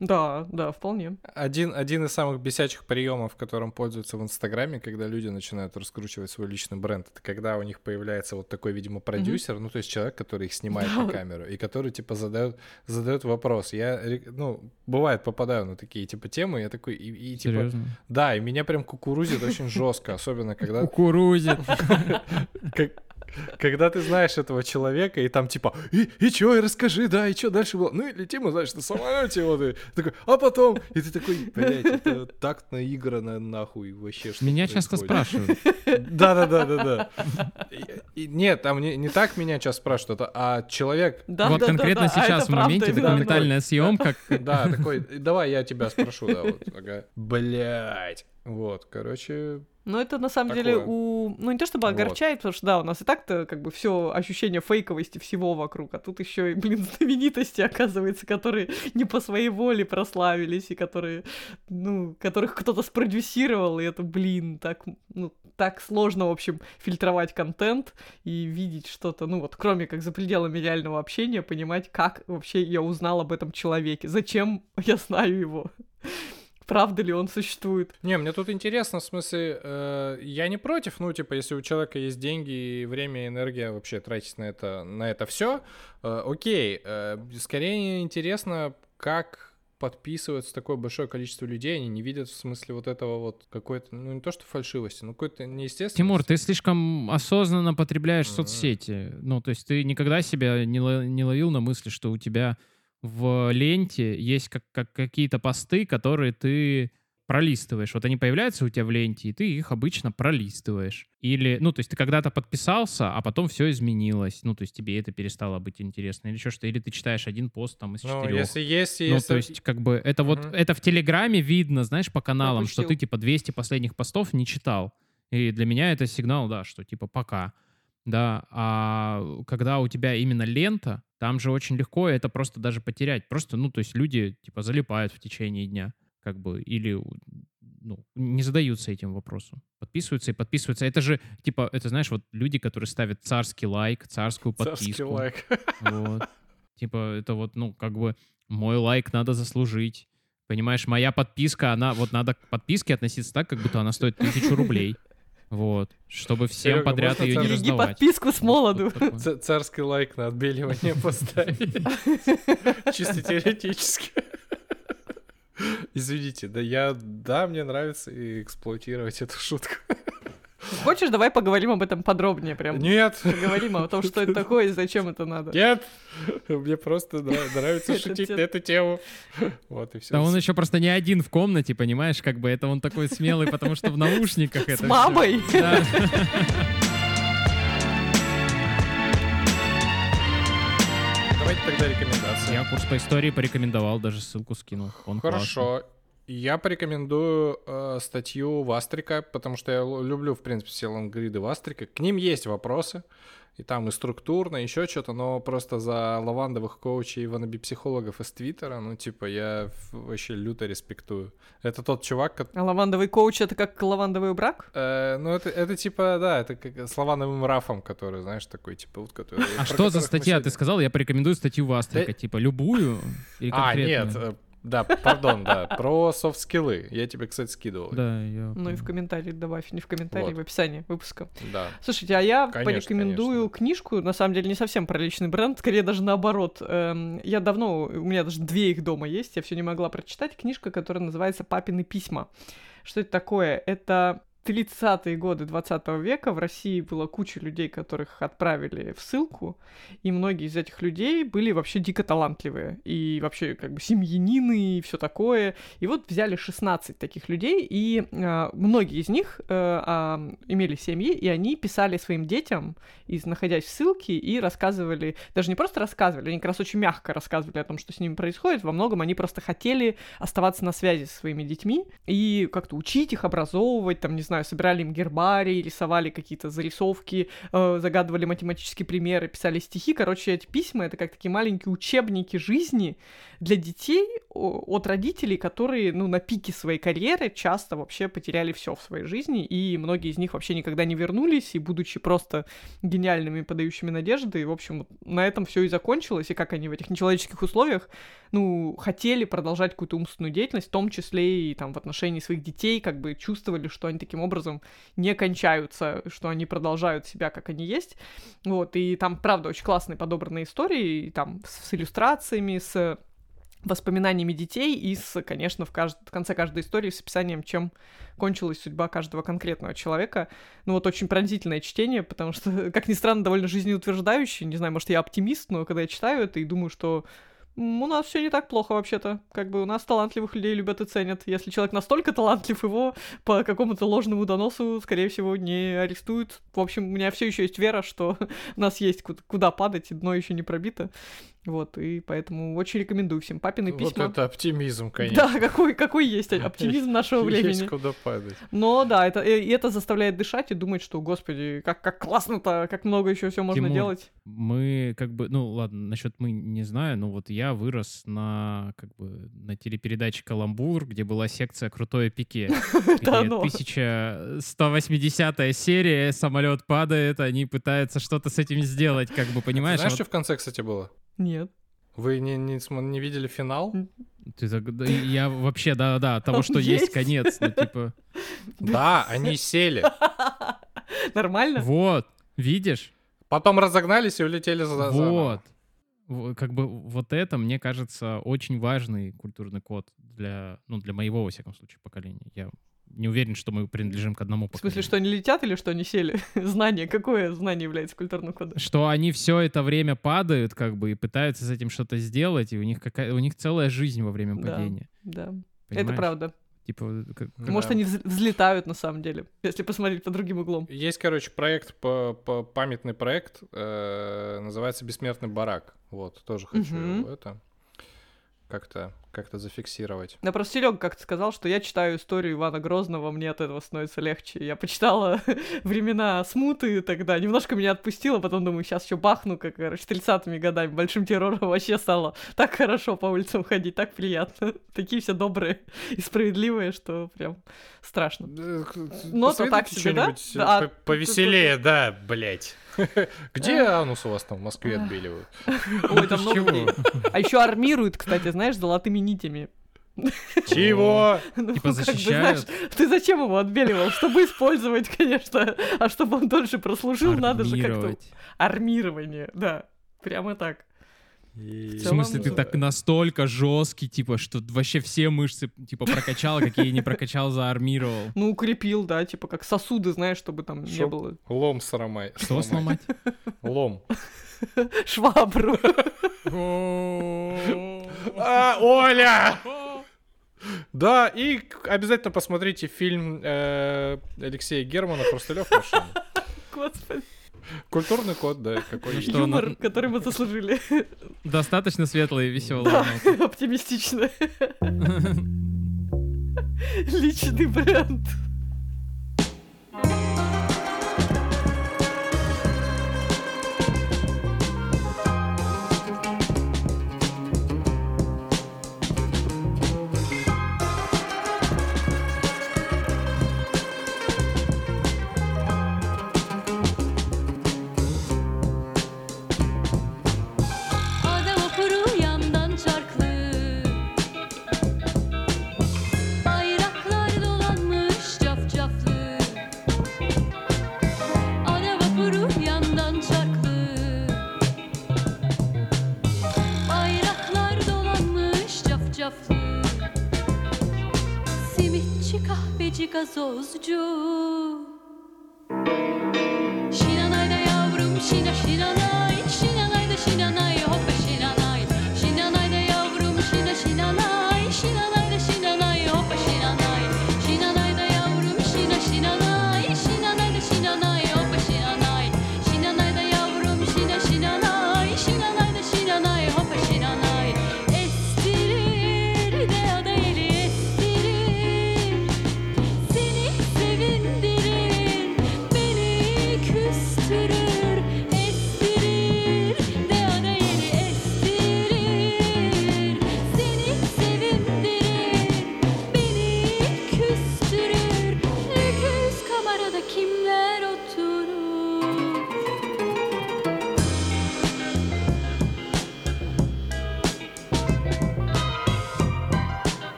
Да, да, вполне. Один, один из самых бесячих приемов, которым пользуются в Инстаграме, когда люди начинают раскручивать свой личный бренд, это когда у них появляется вот такой, видимо, продюсер, ну, то есть человек, который их снимает на камеру, и который, типа, задает, задает вопрос. Я, ну, бывает, попадаю на такие, типа, темы, я такой, и, и, типа, Серьезно? да, и меня прям кукурузит очень жестко, особенно когда Кукурузит. когда ты знаешь этого человека, и там типа, и, и чё, и расскажи, да, и чё дальше было? Ну и летим, знаешь, на самолете, вот, и такой, а потом, и ты такой, блядь, это так наиграно нахуй вообще, что Меня часто происходит?» спрашивают. Да-да-да-да-да. Нет, там не, не так меня сейчас спрашивают, а- а человек, Да, Вот да, конкретно да, а сейчас в моменте правда, да. документальная съемка. да, такой, давай я тебя спрошу, да, вот, ага. Блядь. Вот, короче, Но это на самом Такое. деле у... Ну, не то чтобы Вот. огорчает, потому что, да, у нас и так-то как бы все ощущение фейковости всего вокруг, а тут еще и, блин, знаменитости, оказывается, которые не по своей воле прославились, и которые, ну, которых кто-то спродюсировал, и это, блин, так, ну, так сложно, в общем, фильтровать контент и видеть что-то, ну, вот, кроме как за пределами реального общения, понимать, как вообще я узнал об этом человеке, зачем я знаю его. Правда ли он существует? Не, мне тут интересно, в смысле, э, я не против, ну, типа, если у человека есть деньги и время, и энергия вообще тратить на это, на это все, окей. э, скорее интересно, как подписывается такое большое количество людей, они не видят в смысле вот этого вот какой-то, ну, не то что фальшивости, но какой-то неестественности. Тимур, ты слишком осознанно потребляешь Мгм. соцсети. Ну, то есть ты никогда себя не, ло- не ловил на мысли, что у тебя в ленте есть как, как какие-то посты, которые ты пролистываешь. Вот они появляются у тебя в ленте, и ты их обычно пролистываешь. Или, ну, то есть ты когда-то подписался, а потом все изменилось. Ну, то есть тебе это перестало быть интересно. Или еще что Или ты читаешь один пост там из Ну, четырех. если есть, Ну, если... то есть, как бы, это вот, Мгм. это в Телеграме видно, знаешь, по каналам, что ты, типа, 200 последних постов не читал. И для меня это сигнал, да, что, типа, пока. Да, а когда у тебя именно лента, там же очень легко это просто даже потерять. Просто, ну, то есть люди, типа, залипают в течение дня, как бы, или, ну, не задаются этим вопросом. Подписываются и подписываются. Это же, типа, это, знаешь, вот люди, которые ставят царский лайк, царскую подписку. Царский лайк. Вот. Типа, это вот, ну, как бы мой лайк надо заслужить. Понимаешь, моя подписка, она, вот надо к подписке относиться так, как будто она стоит тысячу рублей. Вот. Чтобы всем Серега, подряд ее не раздавать. подписку с молоду. Ц- Царский лайк на отбеливание поставить. Чисто теоретически. Извините, да я, да, мне нравится и эксплуатировать эту шутку. Хочешь, давай поговорим об этом подробнее прям. Нет, Поговорим о том, что это такое и зачем это надо. нет, мне просто нра- нравится шутить на эту тему. Вот и все. Да он еще просто не один в комнате, понимаешь, как бы это он такой смелый, потому что в наушниках это С мамой. Да. Давайте тогда рекомендации. Я курс по истории порекомендовал, даже ссылку скинул. Он классный. Я порекомендую э, статью Вастрика, потому что я люблю, в принципе, все лонгриды Вастрика. К ним есть вопросы, и там и структурно, еще что-то, но просто за лавандовых коучей и wannabe-психологов из Твиттера, ну, типа, я вообще люто респектую. Это тот чувак, ко- А лавандовый коуч это как лавандовый брак? э, ну, это, это типа, да, это как с лавандовым рафом, который, знаешь, такой, типа, вот, который... А что за статья? сегодня- Ты сказал, я порекомендую статью Вастрика, Да- типа любую или А, нет, Да, пардон, да, про софт-скиллы. Я тебе, кстати, скидывал. Да, я... Ну и в комментарии добавь, не в комментарии, Вот. в описании выпуска. Да. Слушайте, а я Конечно, порекомендую книжку, на самом деле не совсем про личный бренд, скорее даже наоборот. Эм, я давно, у меня даже две их дома есть, я все не могла прочитать. Книжка, которая называется «Папины письма». Что это такое? Это 30-е годы 20 века в России было куча людей, которых отправили в ссылку, и многие из этих людей были вообще дико талантливые, и вообще как бы семьянины и все такое. И вот взяли 16 таких людей, и а, многие из них э, а, имели семьи, и они писали своим детям, из, находясь в ссылке, и рассказывали, даже не просто рассказывали, они как раз очень мягко рассказывали о том, что с ними происходит, во многом они просто хотели оставаться на связи со своими детьми и как-то учить их, образовывать, там, не знаю, собирали им гербарий, рисовали какие-то зарисовки, э, загадывали математические примеры, писали стихи. Короче, эти письма — это как такие маленькие учебники жизни для детей от родителей, которые, ну, на пике своей карьеры часто вообще потеряли все в своей жизни, и многие из них вообще никогда не вернулись, и будучи просто гениальными, подающими надежды, и, в общем, на этом все и закончилось, и как они в этих нечеловеческих условиях, ну, хотели продолжать какую-то умственную деятельность, в том числе и там в отношении своих детей, как бы чувствовали, что они таким образом не кончаются, что они продолжают себя, как они есть. Вот, и там, правда, очень классные подобранные истории, и там с, с иллюстрациями, с воспоминаниями детей и с, конечно, в, кажд... в конце каждой истории с описанием, чем кончилась судьба каждого конкретного человека. Ну вот очень пронзительное чтение, потому что, как ни странно, довольно жизнеутверждающее. Не знаю, может, я оптимист, но когда я читаю это и думаю, что у нас все не так плохо вообще-то. Как бы у нас талантливых людей любят и ценят. Если человек настолько талантлив, его по какому-то ложному доносу, скорее всего, не арестуют. В общем, у меня все еще есть вера, что у нас есть ку- куда падать, и дно еще не пробито. Вот, и поэтому очень рекомендую всем папины Вот письма. это оптимизм, конечно. Да, какой, какой есть оптимизм нашего Есть времени. куда падать. Но да, это, и это заставляет дышать и думать, что, господи, как, как классно-то, как много еще все можно Тимур, делать. Мы как бы, ну ладно, насчет мы не знаю, но вот я вырос на как бы на телепередаче «Каламбур», где была секция «Крутое пике». Да где ну. 1180 серия, самолет падает, они пытаются что-то с этим сделать, как бы, понимаешь? Знаешь, Вот что в конце, кстати, было? Нет. Вы не, не, не видели финал? ты так- да, я вообще, да-да, того, что есть конец, ну, типа, Да, они сели. Нормально? вот, видишь? Потом разогнались и улетели за. Вот. Во- Как бы вот это, мне кажется, очень важный культурный код для, ну, для моего, во всяком случае, поколения. Я не уверен, что мы принадлежим к одному В поколению. смысле, что они летят или что они сели? Знание. Какое знание является культурным кодом? Что они все это время падают, как бы, и пытаются с этим что-то сделать, и у них какая у них целая жизнь во время Да. падения. Да, это понимаешь? правда. Типа, как- Может, Да. они взл- взлетают на самом деле, если посмотреть по другим углом. Есть, короче, проект, по, по- памятный проект, э, называется «Бессмертный барак». Вот, тоже хочу его это как-то как зафиксировать. Да просто Серега как-то сказал, что я читаю историю Ивана Грозного, мне от этого становится легче. Я почитала времена смуты тогда, немножко меня отпустило, потом думаю, сейчас еще бахну, как, короче, 30-ми годами, большим террором вообще стало так хорошо по улицам ходить, так приятно. Такие все добрые и справедливые, что прям страшно. Э, Ну, то так себе, да? что-нибудь Да, по- повеселее, да, блять. Где анус у вас там в Москве отбеливают? Ой, там много. А еще армируют, кстати, знаешь, золотыми нитями. Чего? Ну, Типа бы, защищают? знаешь, ты зачем его отбеливал? Чтобы использовать, конечно. А чтобы он дольше прослужил, надо же как-то... Армирование, да. Прямо так. В целом, смысле, ты э, так настолько жесткий, типа, что вообще все мышцы, типа, прокачал, какие не прокачал, заармировал. Ну, укрепил, да, типа как сосуды, знаешь, чтобы там не было Лом сломай. Что сломать? Лом. швабру. Оля! Да, и обязательно посмотрите фильм э, Алексея Германа «Хрусталев машина». Господи, Культурный код, да, какой Ну что, юмор, на- который мы заслужили. Достаточно светлые и веселые. Да, оптимистично. Личный бренд. Yavuzcu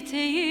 cennete